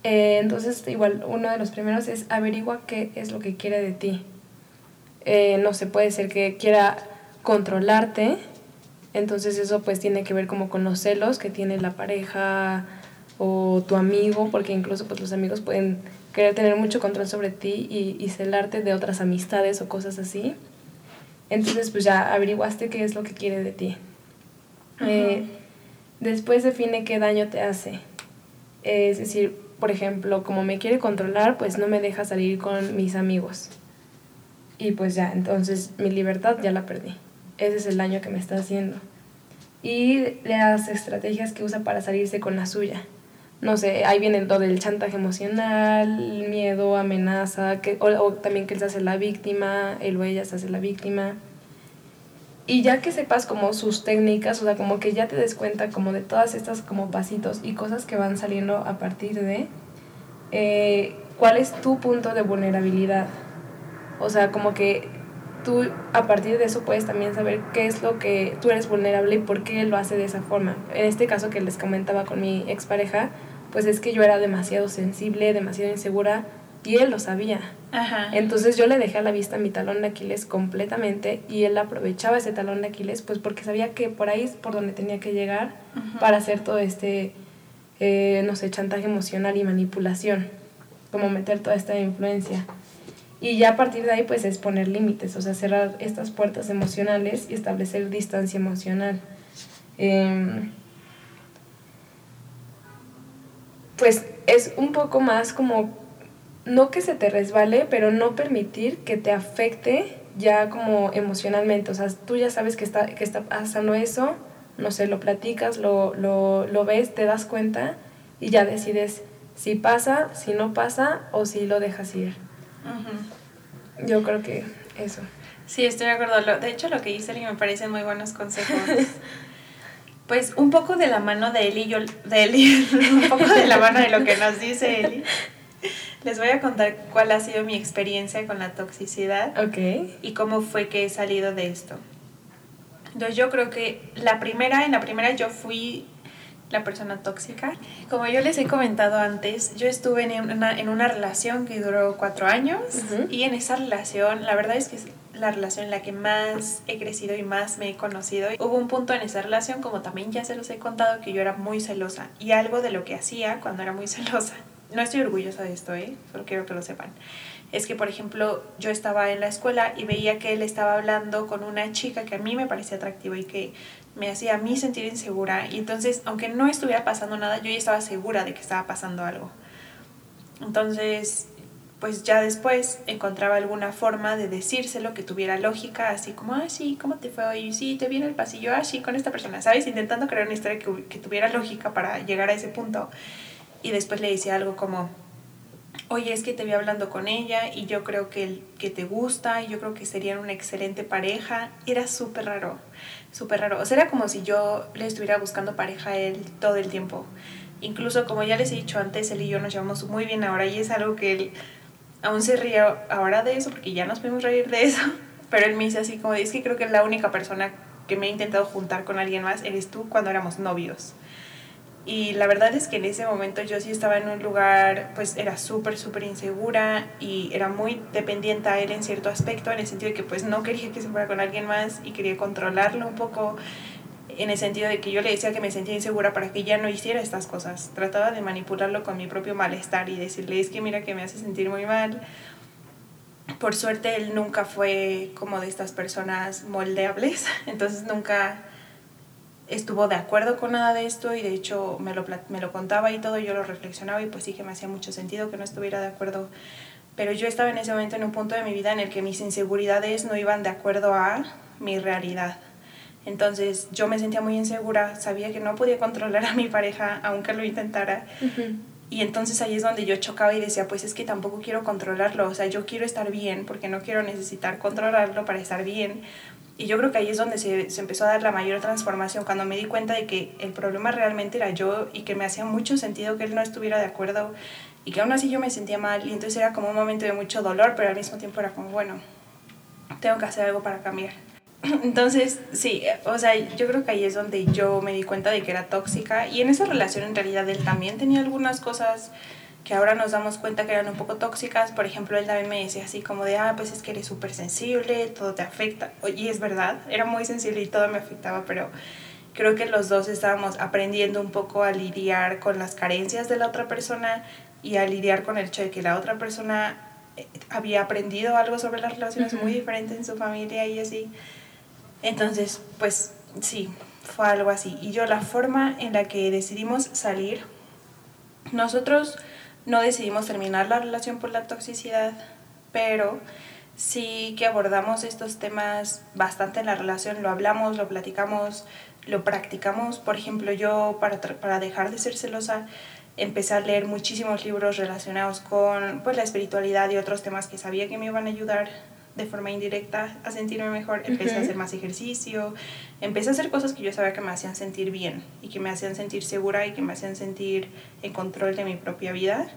Eh, entonces, igual, uno de los primeros es averigua qué es lo que quiere de ti. Eh, no se puede ser que quiera controlarte, entonces eso pues tiene que ver como con los celos que tiene la pareja, o tu amigo, porque incluso pues los amigos pueden querer tener mucho control sobre ti y, y celarte de otras amistades o cosas así. Entonces pues ya averiguaste qué es lo que quiere de ti. Eh, después define qué daño te hace. es decir, por ejemplo, como me quiere controlar, pues no me deja salir con mis amigos. Y pues ya, entonces mi libertad ya la perdí. Ese es el daño que me está haciendo. Y las estrategias que usa para salirse con la suya no sé, ahí viene todo el chantaje emocional, miedo, amenaza, que, o, también que él se hace la víctima, él o ella se hace la víctima. Y ya que sepas como sus técnicas, o sea, como que ya te des cuenta como de todas estas como pasitos y cosas que van saliendo a partir de, eh, ¿cuál es tu punto de vulnerabilidad? O sea, como que tú a partir de eso puedes también saber qué es lo que tú eres vulnerable y por qué lo hace de esa forma. En este caso que les comentaba con mi expareja, pues es que yo era demasiado sensible, demasiado insegura y él lo sabía. Entonces yo le dejé a la vista mi talón de Aquiles completamente y él aprovechaba ese talón de Aquiles pues porque sabía que por ahí es por donde tenía que llegar para hacer todo este, eh, no sé, chantaje emocional y manipulación, como meter toda esta influencia. Y ya a partir de ahí pues es poner límites, o sea, cerrar estas puertas emocionales y establecer distancia emocional. Em, pues es un poco más como, no que se te resbale, pero no permitir que te afecte ya como emocionalmente. O sea, tú ya sabes que está, que está pasando eso, no sé, lo platicas, lo, lo, lo ves, te das cuenta y ya decides si pasa, si no pasa o si lo dejas ir. Yo creo que eso. Sí, estoy de acuerdo. De hecho, lo que dice Eli me parecen muy buenos consejos. pues un poco de la mano de Eli, yo, de Eli, un poco de la mano de lo que nos dice Eli. Les voy a contar cuál ha sido mi experiencia con la toxicidad okay. y cómo fue que he salido de esto. Entonces yo creo que la primera, en la primera yo fui la persona tóxica. Como yo les he comentado antes, yo estuve en una, en una relación que duró cuatro años y en esa relación, la verdad es que la relación en la que más he crecido y más me he conocido. Hubo un punto en esa relación, como también ya se los he contado, que yo era muy celosa. Y algo de lo que hacía cuando era muy celosa, no estoy orgullosa de esto, ¿eh? solo quiero que lo sepan, es que, por ejemplo, yo estaba en la escuela y veía que él estaba hablando con una chica que a mí me parecía atractiva y que me hacía a mí sentir insegura. Y entonces, aunque no estuviera pasando nada, yo ya estaba segura de que estaba pasando algo. Entonces, pues ya después encontraba alguna forma de decírselo que tuviera lógica, así como, ah, sí, ¿cómo te fue hoy? Sí, te vi en el pasillo, ah, sí, con esta persona, ¿sabes? Intentando crear una historia que, que tuviera lógica para llegar a ese punto. Y después le decía algo como, oye, es que te vi hablando con ella y yo creo que, que te gusta y yo creo que serían una excelente pareja. Era súper raro, súper raro. O sea, era como si yo le estuviera buscando pareja a él todo el tiempo. Incluso como ya les he dicho antes, él y yo nos llevamos muy bien ahora y es algo que él aún se ríe ahora de eso porque ya nos podemos reír de eso. Pero él me dice así como, es que creo que la única persona que me he intentado juntar con alguien más eres tú cuando éramos novios. Y la verdad es que en ese momento yo sí estaba en un lugar, pues era súper, súper insegura y era muy dependiente a él en cierto aspecto, en el sentido de que pues no quería que se fuera con alguien más y quería controlarlo un poco, en el sentido de que yo le decía que me sentía insegura para que ya no hiciera estas cosas. Trataba de manipularlo con mi propio malestar y decirle, es que mira que me hace sentir muy mal. Por suerte él nunca fue como de estas personas moldeables, entonces nunca estuvo de acuerdo con nada de esto y de hecho me lo, me lo contaba y todo, yo lo reflexionaba y pues sí que me hacía mucho sentido que no estuviera de acuerdo. Pero yo estaba en ese momento en un punto de mi vida en el que mis inseguridades no iban de acuerdo a mi realidad. Entonces yo me sentía muy insegura, sabía que no podía controlar a mi pareja aunque lo intentara. Y entonces ahí es donde yo chocaba y decía, pues es que tampoco quiero controlarlo, o sea, yo quiero estar bien porque no quiero necesitar controlarlo para estar bien, y yo creo que ahí es donde se, se, empezó a dar la mayor transformación, cuando me di cuenta de que el problema realmente era yo y que me hacía mucho sentido que él no estuviera de acuerdo y que aún así yo me sentía mal. Y entonces era como un momento de mucho dolor, pero al mismo tiempo era como, bueno, tengo que hacer algo para cambiar. Entonces, sí, o sea, yo creo que ahí es donde yo me di cuenta de que era tóxica y en esa relación en realidad él también tenía algunas cosas que ahora nos damos cuenta que eran un poco tóxicas. Por ejemplo, él también me decía así como de, ah, pues es que eres súper sensible, todo te afecta. Y es verdad, era muy sensible y todo me afectaba, pero creo que los dos estábamos aprendiendo un poco a lidiar con las carencias de la otra persona y a lidiar con el hecho de que la otra persona eh, había aprendido algo sobre las relaciones muy diferentes en su familia y así. Entonces, pues sí, fue algo así. Y yo la forma en la que decidimos salir, nosotros no decidimos terminar la relación por la toxicidad, pero sí que abordamos estos temas bastante en la relación, lo hablamos, lo platicamos, lo practicamos. Por ejemplo, yo para, para dejar de ser celosa empecé a leer muchísimos libros relacionados con pues, la espiritualidad y otros temas que sabía que me iban a ayudar de forma indirecta a sentirme mejor, empecé a hacer más ejercicio, empecé a hacer cosas que yo sabía que me hacían sentir bien y que me hacían sentir segura y que me hacían sentir en control de mi propia vida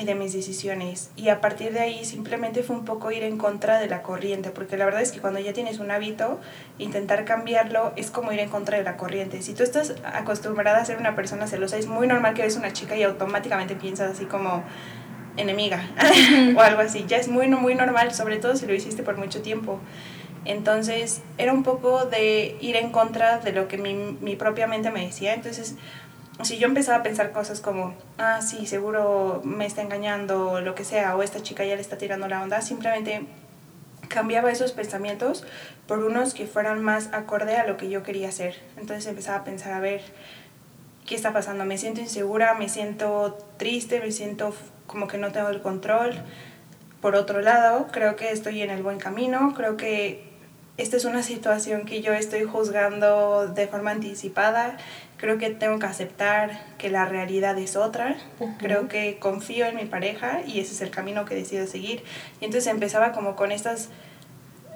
y de mis decisiones. Y a partir de ahí simplemente fue un poco ir en contra de la corriente, porque la verdad es que cuando ya tienes un hábito, intentar cambiarlo es como ir en contra de la corriente. Si tú estás acostumbrada a ser una persona celosa, es muy normal que ves una chica y automáticamente piensas así como enemiga o algo así. Ya es muy, muy normal, sobre todo si lo hiciste por mucho tiempo. Entonces era un poco de ir en contra de lo que mi, mi propia mente me decía. Entonces, si yo empezaba a pensar cosas como, ah, sí, seguro me está engañando o lo que sea, o esta chica ya le está tirando la onda, simplemente cambiaba esos pensamientos por unos que fueran más acorde a lo que yo quería hacer. Entonces empezaba a pensar, a ver, ¿qué está pasando? Me siento insegura, me siento triste, me siento como que no tengo el control. Por otro lado, creo que estoy en el buen camino, creo que esta es una situación que yo estoy juzgando de forma anticipada, creo que tengo que aceptar que la realidad es otra, creo que confío en mi pareja y ese es el camino que decido seguir. Y entonces empezaba como con estas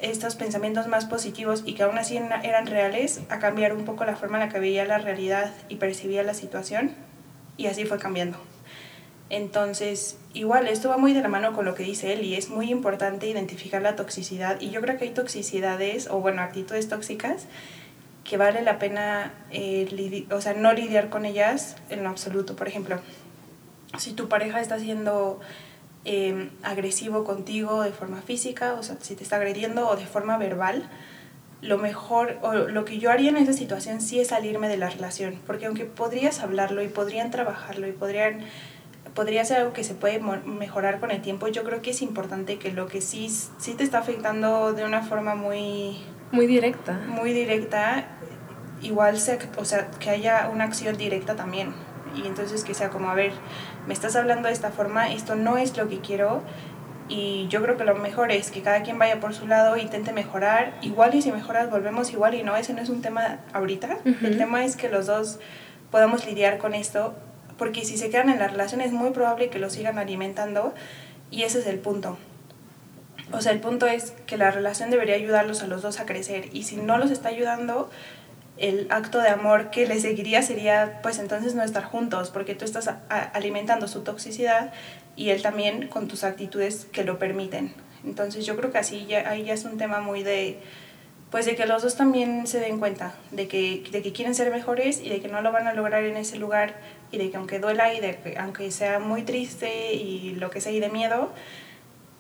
estos pensamientos más positivos y que aún así eran reales, a cambiar un poco la forma en la que veía la realidad y percibía la situación y así fue cambiando. Entonces, igual, esto va muy de la mano con lo que dice él y es muy importante identificar la toxicidad y yo creo que hay toxicidades o bueno, actitudes tóxicas que vale la pena eh, o sea, no lidiar con ellas en lo absoluto. Por ejemplo, si tu pareja está siendo em, agresivo contigo de forma física, o sea, si te está agrediendo o de forma verbal, lo mejor o lo que yo haría en esa situación sí es salirme de la relación, porque aunque podrías hablarlo y podrían trabajarlo y podrían podría ser algo que se puede mejorar con el tiempo. Yo creo que es importante que lo que sí, sí te está afectando de una forma muy... Muy directa. Muy directa, igual sea, o sea, que haya una acción directa también. Y entonces que sea como, a ver, me estás hablando de esta forma, esto no es lo que quiero. Y yo creo que lo mejor es que cada quien vaya por su lado, intente mejorar. Igual y si mejoras, volvemos igual y no, ese no es un tema ahorita. El tema es que los dos podamos lidiar con esto porque si se quedan en la relación es muy probable que lo sigan alimentando y ese es el punto. O sea, el punto es que la relación debería ayudarlos a los dos a crecer y si no los está ayudando, el acto de amor que le seguiría sería pues entonces no estar juntos porque tú estás alimentando su toxicidad y él también con tus actitudes que lo permiten. Entonces yo creo que así ya, ahí ya es un tema muy de pues de que los dos también se den cuenta de que, de que quieren ser mejores y de que no lo van a lograr en ese lugar y de que aunque duela y de que aunque sea muy triste y lo que sea y de miedo,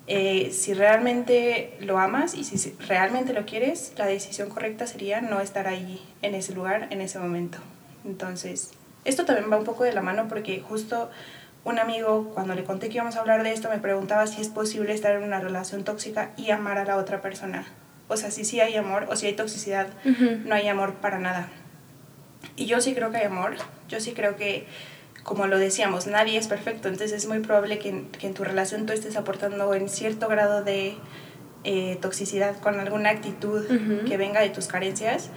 eh, si realmente lo amas y si realmente lo quieres, la decisión correcta sería no estar ahí en ese lugar en ese momento. Entonces, esto también va un poco de la mano porque justo un amigo, cuando le conté que íbamos a hablar de esto, me preguntaba si es posible estar en una relación tóxica y amar a la otra persona. O sea, si sí hay amor o si hay toxicidad, no hay amor para nada. Y yo sí creo que hay amor. Yo sí creo que como lo decíamos, nadie es perfecto, entonces es muy probable que, en tu relación tú estés aportando en cierto grado de eh, toxicidad con alguna actitud que venga de tus carencias.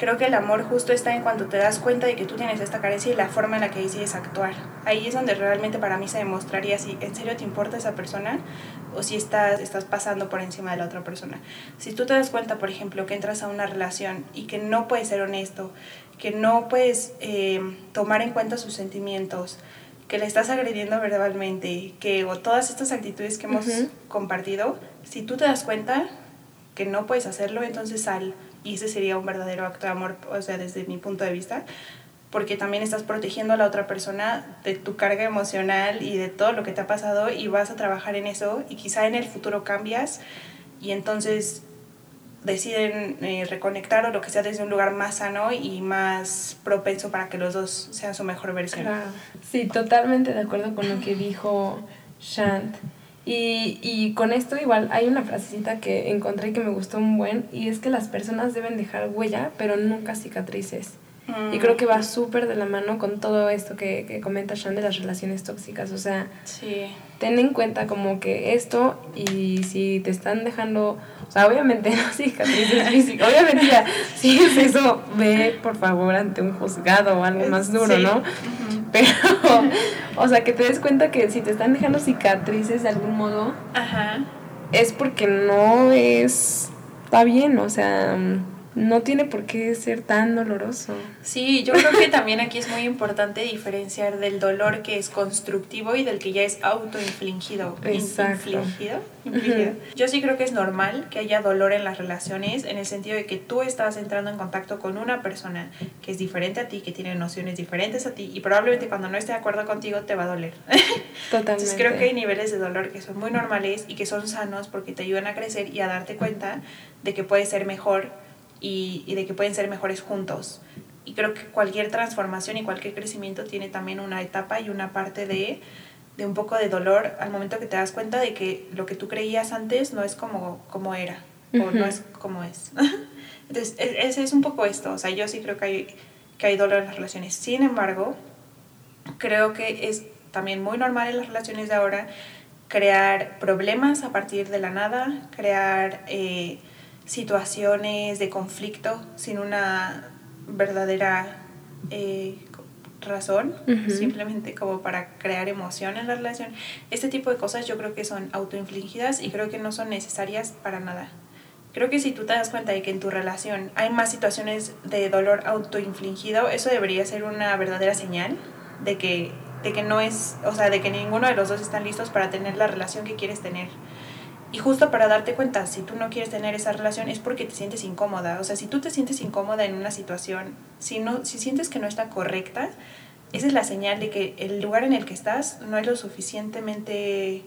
Creo que el amor justo está en cuando te das cuenta de que tú tienes esta carencia y la forma en la que decides actuar. Ahí es donde realmente para mí se demostraría si en serio te importa esa persona o si estás, estás pasando por encima de la otra persona. Si tú te das cuenta, por ejemplo, que entras a una relación y que no puedes ser honesto, que no puedes eh, tomar en cuenta sus sentimientos, que le estás agrediendo verbalmente, que o todas estas actitudes que hemos compartido, si tú te das cuenta que no puedes hacerlo, entonces sal. Y ese sería un verdadero acto de amor, o sea, desde mi punto de vista, porque también estás protegiendo a la otra persona de tu carga emocional y de todo lo que te ha pasado y vas a trabajar en eso y quizá en el futuro cambias y entonces deciden eh, reconectar o lo que sea desde un lugar más sano y más propenso para que los dos sean su mejor versión. Sí, totalmente de acuerdo con lo que dijo Shant. Y, y con esto igual hay una frasecita que encontré que me gustó un buen y es que las personas deben dejar huella pero nunca cicatrices. Y creo que va mm. súper de la mano con todo esto que, que comenta Shan de las relaciones tóxicas. O sea, sí. Ten en cuenta como que esto y si te están dejando o sea, obviamente no cicatrices físicas. Obviamente ya, si es eso, ve por favor ante un juzgado o algo más duro, ¿no? Pero, o sea, que te des cuenta que si te están dejando cicatrices de algún modo, es porque no es. Está bien, o sea no tiene por qué ser tan doloroso. Sí, yo creo que también aquí es muy importante diferenciar del dolor que es constructivo y del que ya es autoinfligido. Exacto. Infligido. Infligido. Yo sí creo que es normal que haya dolor en las relaciones en el sentido de que tú estás entrando en contacto con una persona que es diferente a ti, que tiene nociones diferentes a ti y probablemente cuando no esté de acuerdo contigo te va a doler. Totalmente. Entonces creo que hay niveles de dolor que son muy normales y que son sanos porque te ayudan a crecer y a darte cuenta de que puedes ser mejor y, y de que pueden ser mejores juntos. Y creo que cualquier transformación y cualquier crecimiento tiene también una etapa y una parte de, de un poco de dolor al momento que te das cuenta de que lo que tú creías antes no es como, como era o no es como es. Entonces, ese es un poco esto. O sea, yo sí creo que hay, que hay dolor en las relaciones. Sin embargo, creo que es también muy normal en las relaciones de ahora crear problemas a partir de la nada, crear eh, situaciones de conflicto sin una verdadera eh, razón, simplemente como para crear emoción en la relación. Este tipo de cosas yo creo que son autoinfligidas y creo que no son necesarias para nada. Creo que si tú te das cuenta de que en tu relación hay más situaciones de dolor autoinfligido, eso debería ser una verdadera señal de que, de que no es, o sea, de que ninguno de los dos están listos para tener la relación que quieres tener. Y justo para darte cuenta, si tú no quieres tener esa relación es porque te sientes incómoda. O sea, si tú te sientes incómoda en una situación, si, no, si sientes que no está correcta, esa es la señal de que el lugar en el que estás no es lo suficientemente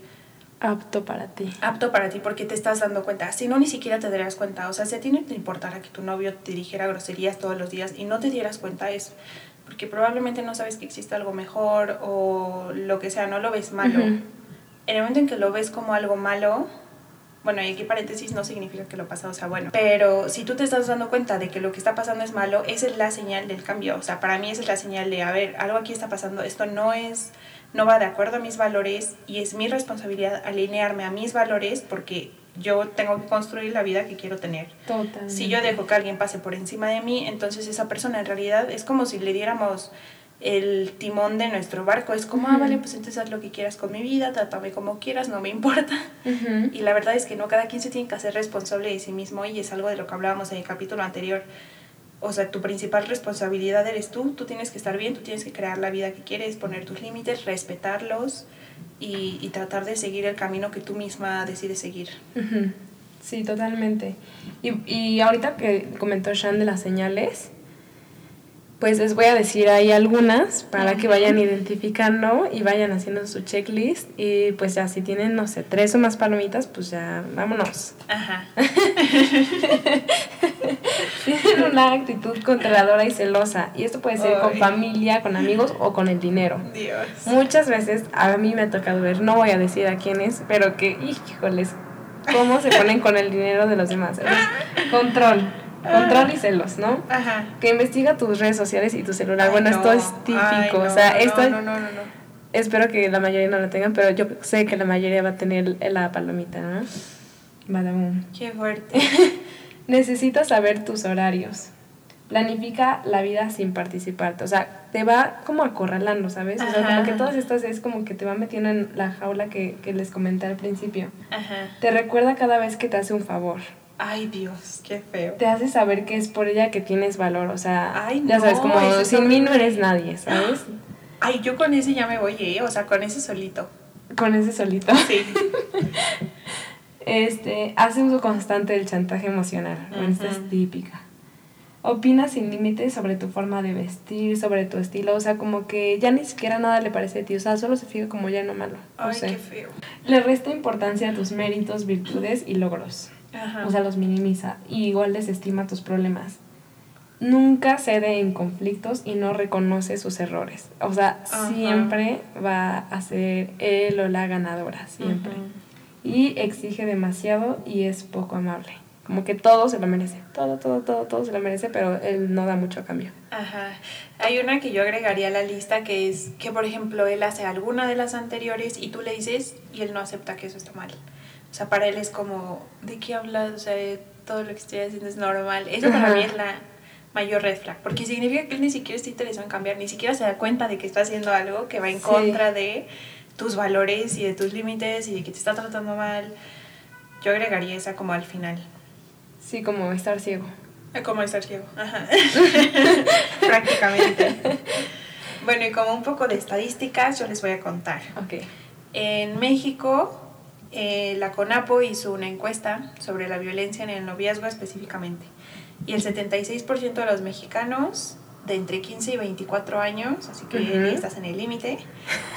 apto para ti. Apto para ti porque te estás dando cuenta. Si no, ni siquiera te darías cuenta. O sea, si a ti no te importara que tu novio te dijera groserías todos los días y no te dieras cuenta, es porque probablemente no sabes que existe algo mejor o lo que sea, no lo ves malo. En el momento en que lo ves como algo malo, bueno, y aquí paréntesis no significa que lo pasado sea bueno, pero si tú te estás dando cuenta de que lo que está pasando es malo, esa es la señal del cambio. O sea, para mí esa es la señal de, a ver, algo aquí está pasando, esto no es, no va de acuerdo a mis valores y es mi responsabilidad alinearme a mis valores porque yo tengo que construir la vida que quiero tener. Totalmente. Si yo dejo que alguien pase por encima de mí, entonces esa persona en realidad es como si le diéramos el timón de nuestro barco. Es como, ah, vale, pues entonces haz lo que quieras con mi vida, trátame como quieras, no me importa. Y la verdad es que no, cada quien se tiene que hacer responsable de sí mismo y es algo de lo que hablábamos en el capítulo anterior. O sea, tu principal responsabilidad eres tú, tú tienes que estar bien, tú tienes que crear la vida que quieres, poner tus límites, respetarlos y, y tratar de seguir el camino que tú misma decides seguir. Sí, totalmente. Y, y ahorita que comentó Shan de las señales, pues les voy a decir ahí algunas para que vayan identificando y vayan haciendo su checklist y pues ya si tienen, no sé, tres o más palomitas, pues ya vámonos. Ajá. tienen una actitud controladora y celosa y esto puede ser con familia, con amigos o con el dinero. Dios. Muchas veces a mí me ha tocado ver, no voy a decir a quién es, pero que, híjoles, cómo se ponen con el dinero de los demás. Control control y celos, ¿no? Ajá. Que investiga tus redes sociales y tu celular. bueno, esto es típico. o sea, esto. No, no, no, no, Espero que la mayoría no lo tengan, pero yo sé que la mayoría va a tener la palomita, ¿no? Badabun. Qué fuerte. Necesitas saber tus horarios. Planifica la vida sin participarte. O sea, te va como acorralando, ¿sabes? O sea, como que todas estas es como que te va metiendo en la jaula que, que les comenté al principio. Ajá. Te recuerda cada vez que te hace un favor. Ay, Dios, qué feo. Te hace saber que es por ella que tienes valor, o sea, ya sabes, como sin mí no eres nadie, ¿sabes? Ay, yo con ese ya me voy, ¿eh? O sea, con ese solito. Con ese solito. Sí. este, hace uso constante del chantaje emocional. esta es típica. Opina sin límites sobre tu forma de vestir, sobre tu estilo, o sea, como que ya ni siquiera nada le parece a ti, o sea, solo se fija como ya no malo. Ay, qué feo. Le resta importancia a tus méritos, virtudes y logros. O sea, los minimiza. Y igual desestima tus problemas. Nunca cede en conflictos y no reconoce sus errores. O sea, siempre va a ser él o la ganadora, siempre. Y exige demasiado y es poco amable. Como que todo se lo merece. Todo, todo, todo, todo se lo merece, pero él no da mucho a cambio. Ajá. Hay una que yo agregaría a la lista que es que, por ejemplo, él hace alguna de las anteriores y tú le dices y él no acepta que eso está mal. O sea, para él es como, ¿de qué hablas? O sea, todo lo que estoy haciendo es normal. Eso para mí es la mayor red flag, porque significa que él ni siquiera está interesado en cambiar, ni siquiera se da cuenta de que está haciendo algo que va en contra de tus valores y de tus límites y de que te está tratando mal. Yo agregaría esa como al final. Sí, como estar ciego. Eh, como estar ciego, ajá. Prácticamente. Bueno, y como un poco de estadísticas, yo les voy a contar. Ok. En México, eh, la CONAPO hizo una encuesta sobre la violencia en el noviazgo específicamente y el 76% de los mexicanos de entre 15 y 24 años, así que estás en el límite,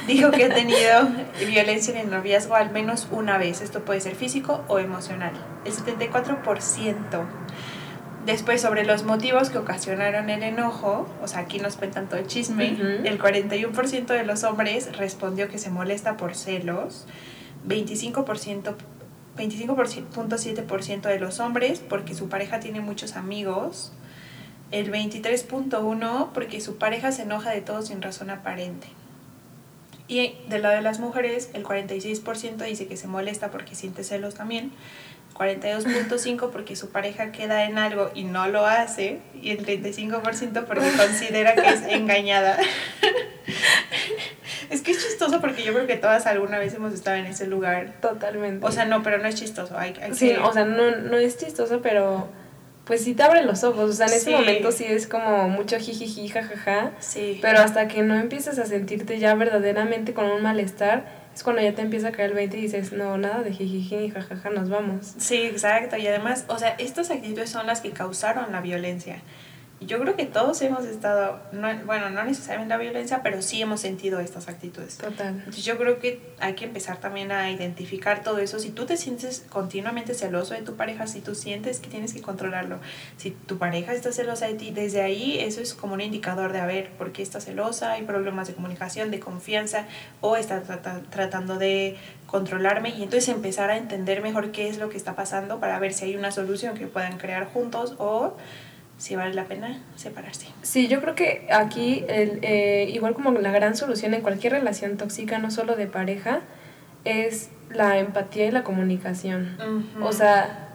dijo que ha tenido violencia en el noviazgo al menos una vez. Esto puede ser físico o emocional. El 74%. Después, sobre los motivos que ocasionaron el enojo, o sea, aquí nos cuentan todo el chisme, el 41% de los hombres respondió que se molesta por celos, 25%, 25.7% de los hombres porque su pareja tiene muchos amigos, el 23.1% porque su pareja se enoja de todo sin razón aparente. Y del lado de las mujeres, el 46% dice que se molesta porque siente celos también, 42.5% porque su pareja queda en algo y no lo hace, y el 35% porque considera que es engañada. es que es chistoso porque yo creo que todas alguna vez hemos estado en ese lugar. Totalmente. O sea, no, pero no es chistoso. Hay, sí, o sea, no, no es chistoso, pero pues sí te abre los ojos. O sea, en ese momento sí es como mucho jijiji, jajaja. Sí. Pero hasta que no empiezas a sentirte ya verdaderamente con un malestar, es cuando ya te empieza a caer el 20 y dices, no, nada de jijiji jajaja, nos vamos. Sí, exacto. Y además, o sea, estas actitudes son las que causaron la violencia yo creo que todos hemos estado, no, bueno, no necesariamente la violencia, pero sí hemos sentido estas actitudes. Total. Entonces yo creo que hay que empezar también a identificar todo eso. Si tú te sientes continuamente celoso de tu pareja, si tú sientes que tienes que controlarlo, si tu pareja está celosa de ti, desde ahí eso es como un indicador de a ver por qué está celosa, hay problemas de comunicación, de confianza, o está tratando de controlarme y entonces empezar a entender mejor qué es lo que está pasando para ver si hay una solución que puedan crear juntos o si vale la pena separarse. Sí, yo creo que aquí, el, eh, igual como la gran solución en cualquier relación tóxica, no solo de pareja, es la empatía y la comunicación. O sea,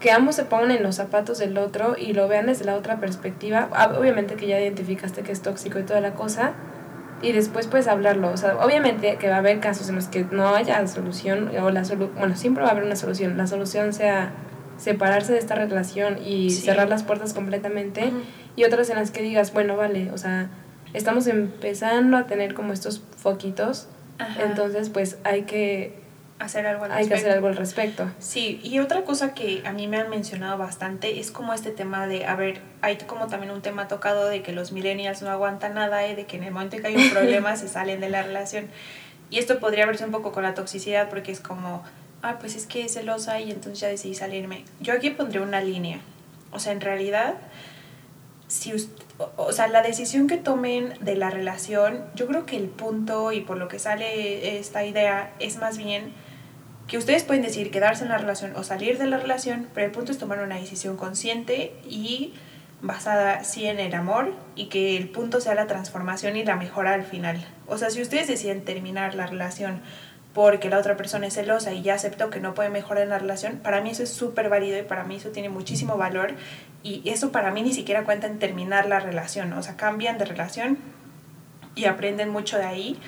que ambos se pongan en los zapatos del otro y lo vean desde la otra perspectiva. Ah, obviamente que ya identificaste que es tóxico y toda la cosa, y después puedes hablarlo. O sea, obviamente que va a haber casos en los que no haya solución, o la solu bueno, siempre va a haber una solución. La solución sea separarse de esta relación y cerrar las puertas completamente, y otras en las que digas, bueno, vale, o sea, estamos empezando a tener como estos foquitos, entonces pues hay que hacer algo al Hay que hacer algo al respecto. Sí, y otra cosa que a mí me han mencionado bastante es como este tema de, a ver, hay como también un tema tocado de que los millennials no aguantan nada y de que en el momento que hay un problema se salen de la relación. Y esto podría verse un poco con la toxicidad porque es como, ah, pues es que es celosa y entonces ya decidí salirme. Yo aquí pondría una línea. O sea, en realidad, si o sea, la decisión que tomen de la relación, yo creo que el punto y por lo que sale esta idea es más bien que ustedes pueden decidir quedarse en la relación o salir de la relación, pero el punto es tomar una decisión consciente y basada sí en el amor y que el punto sea la transformación y la mejora al final. O sea, si ustedes deciden terminar la relación porque la otra persona es celosa y ya aceptó que no puede mejorar en la relación, para mí eso es súper válido y para mí eso tiene muchísimo valor. Y eso para mí ni siquiera cuenta en terminar la relación, o sea, cambian de relación y aprenden mucho de ahí.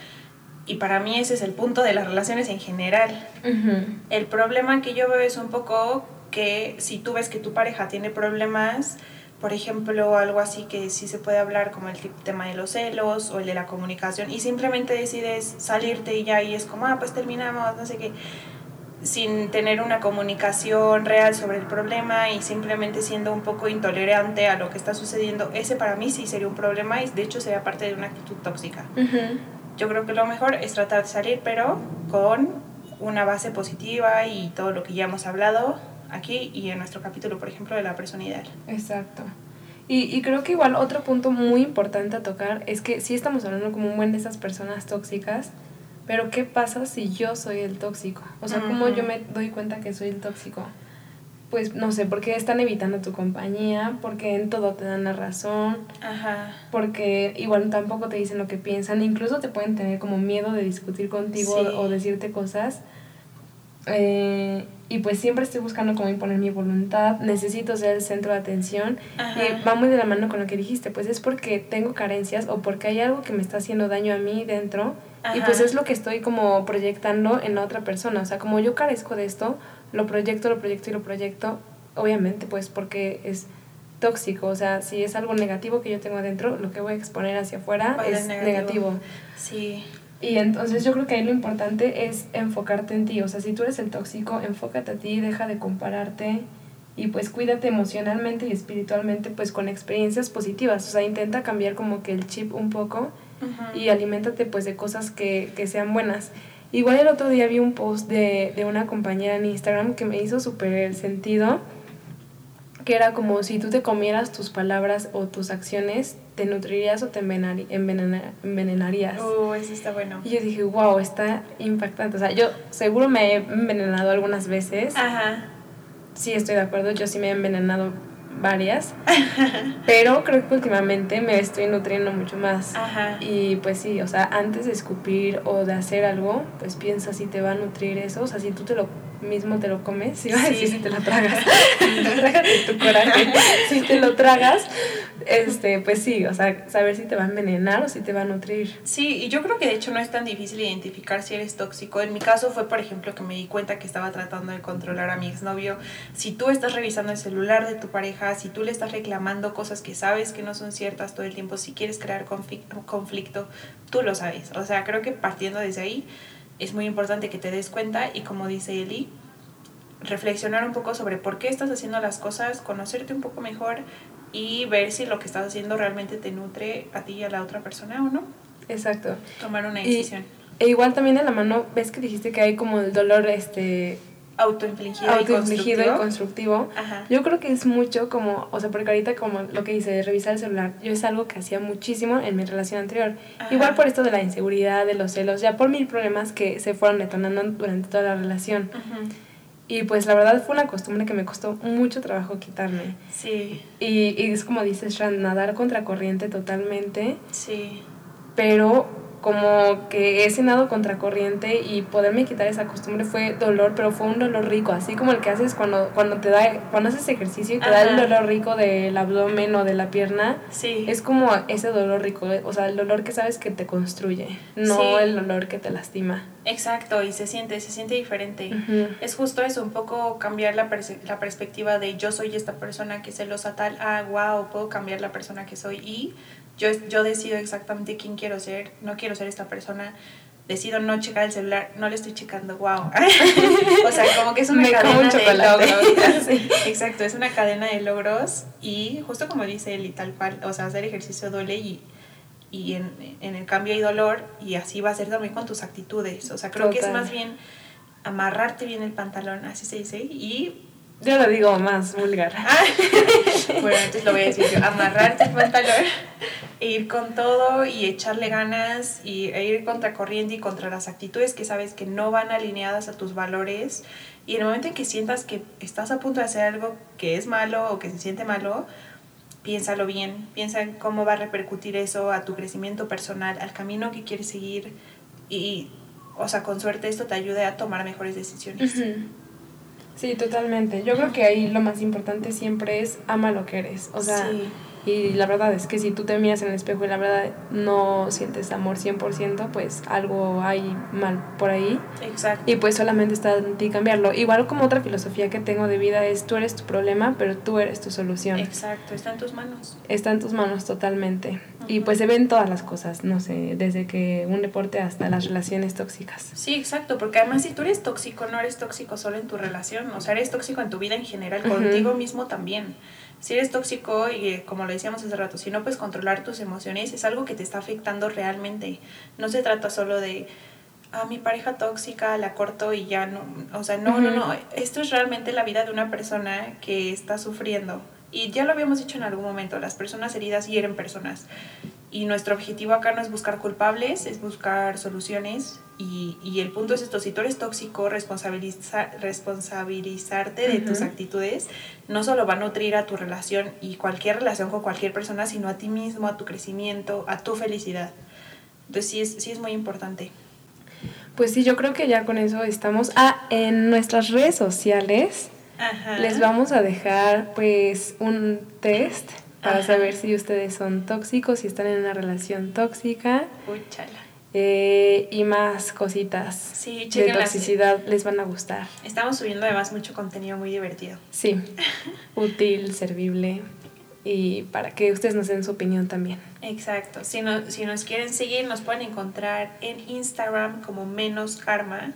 Y para mí ese es el punto de las relaciones en general. El problema que yo veo es un poco que si tú ves que tu pareja tiene problemas, por ejemplo, algo así que sí se puede hablar como el tema de los celos o el de la comunicación y simplemente decides salirte y ya y es como, ah, pues terminamos, no sé qué, sin tener una comunicación real sobre el problema y simplemente siendo un poco intolerante a lo que está sucediendo, ese para mí sí sería un problema y de hecho sería parte de una actitud tóxica. Yo creo que lo mejor es tratar de salir, pero con una base positiva y todo lo que ya hemos hablado aquí y en nuestro capítulo, por ejemplo, de la persona ideal. Exacto. Y, y creo que igual otro punto muy importante a tocar es que sí estamos hablando como un buen de esas personas tóxicas, pero ¿qué pasa si yo soy el tóxico? O sea, ¿cómo yo me doy cuenta que soy el tóxico? pues no sé, porque están evitando tu compañía, porque en todo te dan la razón, Ajá. porque igual tampoco te dicen lo que piensan, incluso te pueden tener como miedo de discutir contigo o decirte cosas. Eh, y pues siempre estoy buscando cómo imponer mi voluntad, necesito ser el centro de atención. Y va muy de la mano con lo que dijiste, pues es porque tengo carencias o porque hay algo que me está haciendo daño a mí dentro y pues es lo que estoy como proyectando en la otra persona, o sea, como yo carezco de esto, lo proyecto, lo proyecto y lo proyecto, obviamente pues porque es tóxico, o sea, si es algo negativo que yo tengo adentro, lo que voy a exponer hacia afuera es negativo. Sí. Y entonces yo creo que ahí lo importante es enfocarte en ti, o sea, si tú eres el tóxico, enfócate a ti, deja de compararte y pues cuídate emocionalmente y espiritualmente pues con experiencias positivas, o sea, intenta cambiar como que el chip un poco y aliméntate pues de cosas que, que sean buenas. Igual el otro día vi un post de, de una compañera en Instagram que me hizo súper sentido, que era como si tú te comieras tus palabras o tus acciones, te nutrirías o te envenenarías. Oh, eso está bueno. Y yo dije, wow, está impactante. O sea, yo seguro me he envenenado algunas veces. Ajá. Sí, estoy de acuerdo, yo sí me he envenenado varias, pero creo que últimamente me estoy nutriendo mucho más. Y pues sí, o sea, antes de escupir o de hacer algo, pues piensa si te va a nutrir eso, o sea, si tú te lo mismo te lo comes, sí, si te lo tragas, tu coraje, si te lo tragas, este, pues sí, o sea, saber si te va a envenenar o si te va a nutrir. Sí, y yo creo que de hecho no es tan difícil identificar si eres tóxico. En mi caso fue, por ejemplo, que me di cuenta que estaba tratando de controlar a mi exnovio. Si tú estás revisando el celular de tu pareja, si tú le estás reclamando cosas que sabes que no son ciertas todo el tiempo, si quieres crear conflicto, tú lo sabes. O sea, creo que partiendo desde ahí es muy importante que te des cuenta y como dice Eli, reflexionar un poco sobre por qué estás haciendo las cosas, conocerte un poco mejor y ver si lo que estás haciendo realmente te nutre a ti y a la otra persona o no. Exacto. Tomar una decisión. e igual también en la mano, ves que dijiste que hay como el dolor este autoinfligido, autoinfligido y constructivo. Yo creo que es mucho como, o sea, porque ahorita como lo que dice revisar el celular, yo es algo que hacía muchísimo en mi relación anterior. Igual por esto de la inseguridad, de los celos, ya por mil problemas que se fueron detonando durante toda la relación. Y pues la verdad fue una costumbre que me costó mucho trabajo quitarme. Sí. Y, y es como dices, Shan, nadar contra corriente totalmente. Sí. Pero como que he cenado contracorriente y poderme quitar esa costumbre fue dolor, pero fue un dolor rico, así como el que haces cuando, cuando te da, cuando haces ejercicio y te da el dolor rico del abdomen o de la pierna. Sí. Es como ese dolor rico, o sea, el dolor que sabes que te construye, no el dolor que te lastima. Exacto, y se siente, se siente diferente. Es justo eso, un poco cambiar la, la perspectiva de yo soy esta persona que celosa tal, ah, wow, puedo cambiar la persona que soy y yo, yo decido exactamente quién quiero ser, no quiero ser esta persona, decido no checar el celular, no le estoy checando, wow. o sea, como que es una cadena de logros. Exacto, es una cadena de logros y justo como dice él y tal cual, o sea, hacer ejercicio duele y, y en, en, el cambio hay dolor y así va a ser también con tus actitudes. O sea, creo que es más bien amarrarte bien el pantalón, así se dice, y yo lo digo más vulgar. Bueno, entonces lo voy a decir yo. Amarrarte el pantalón, e ir con todo y echarle ganas y, e ir contra corriente y contra las actitudes que sabes que no van alineadas a tus valores. Y en el momento en que sientas que estás a punto de hacer algo que es malo o que se siente malo, piénsalo bien. Piensa en cómo va a repercutir eso a tu crecimiento personal, al camino que quieres seguir. Y, o sea, con suerte esto te ayude a tomar mejores decisiones. Sí, totalmente. Yo creo que ahí lo más importante siempre es ama lo que eres. O sea, y la verdad es que si tú te miras en el espejo y la verdad no sientes amor 100%, pues algo hay mal por ahí. Exacto. Y pues solamente está en ti cambiarlo. Igual como otra filosofía que tengo de vida es tú eres tu problema, pero tú eres tu solución. Exacto, está en tus manos. Está en tus manos totalmente. Y pues se ven todas las cosas, no sé, desde que un deporte hasta las relaciones tóxicas. Sí, exacto, porque además si tú eres tóxico, no eres tóxico solo en tu relación, o sea, eres tóxico en tu vida en general, contigo mismo también si eres tóxico y eh, como lo decíamos hace rato, si no puedes controlar tus emociones, es algo que te está afectando realmente. No se trata solo de, a mi pareja tóxica la corto y ya no, o sea, no, no, no, esto es realmente la vida de una persona que está sufriendo. Y ya lo habíamos dicho en algún momento, las personas heridas hieren personas. Y nuestro objetivo acá no es buscar culpables, es buscar soluciones. Y, y el punto es esto, si tú eres tóxico, responsabiliza, responsabilizarte de tus actitudes no solo va a nutrir a tu relación y cualquier relación con cualquier persona, sino a ti mismo, a tu crecimiento, a tu felicidad. Entonces sí es, sí es muy importante. Pues sí, yo creo que ya con eso estamos. Ah, en nuestras redes sociales les vamos a dejar pues un test para saber si ustedes son tóxicos, si están en una relación tóxica. Eh, y más cositas de toxicidad les van a gustar. Estamos subiendo además mucho contenido muy divertido. Sí, útil, servible y para que ustedes nos den su opinión también. Exacto. Si, no, si nos quieren seguir, nos pueden encontrar en Instagram como menos karma.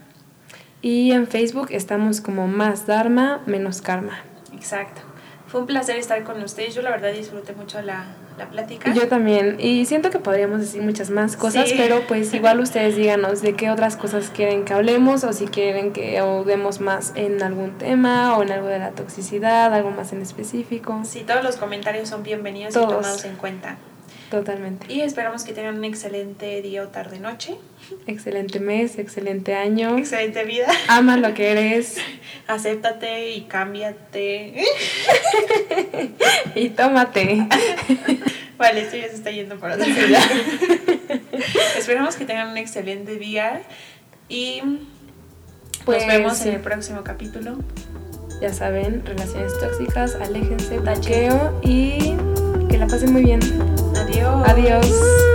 Y en Facebook estamos como más Dharma, menos karma. Exacto. Fue un placer estar con ustedes. Yo la verdad disfruté mucho la, la plática. Yo también. Y siento que podríamos decir muchas más cosas, pero pues igual ustedes díganos de qué otras cosas quieren que hablemos o si quieren que hablemos más en algún tema o en algo de la toxicidad, algo más en específico. Sí, todos los comentarios son bienvenidos y tomados en cuenta. Totalmente. Y esperamos que tengan un excelente día o tarde noche. Excelente mes, excelente año. Excelente vida. Ama lo que eres. Acéptate y cámbiate. y tómate. vale, esto ya se está yendo para otra ciudad. Esperamos que tengan un excelente día y pues, nos vemos en el próximo capítulo. Ya saben, relaciones tóxicas, aléjense, taqueo y que la pasen muy bien. Adiós. Adiós.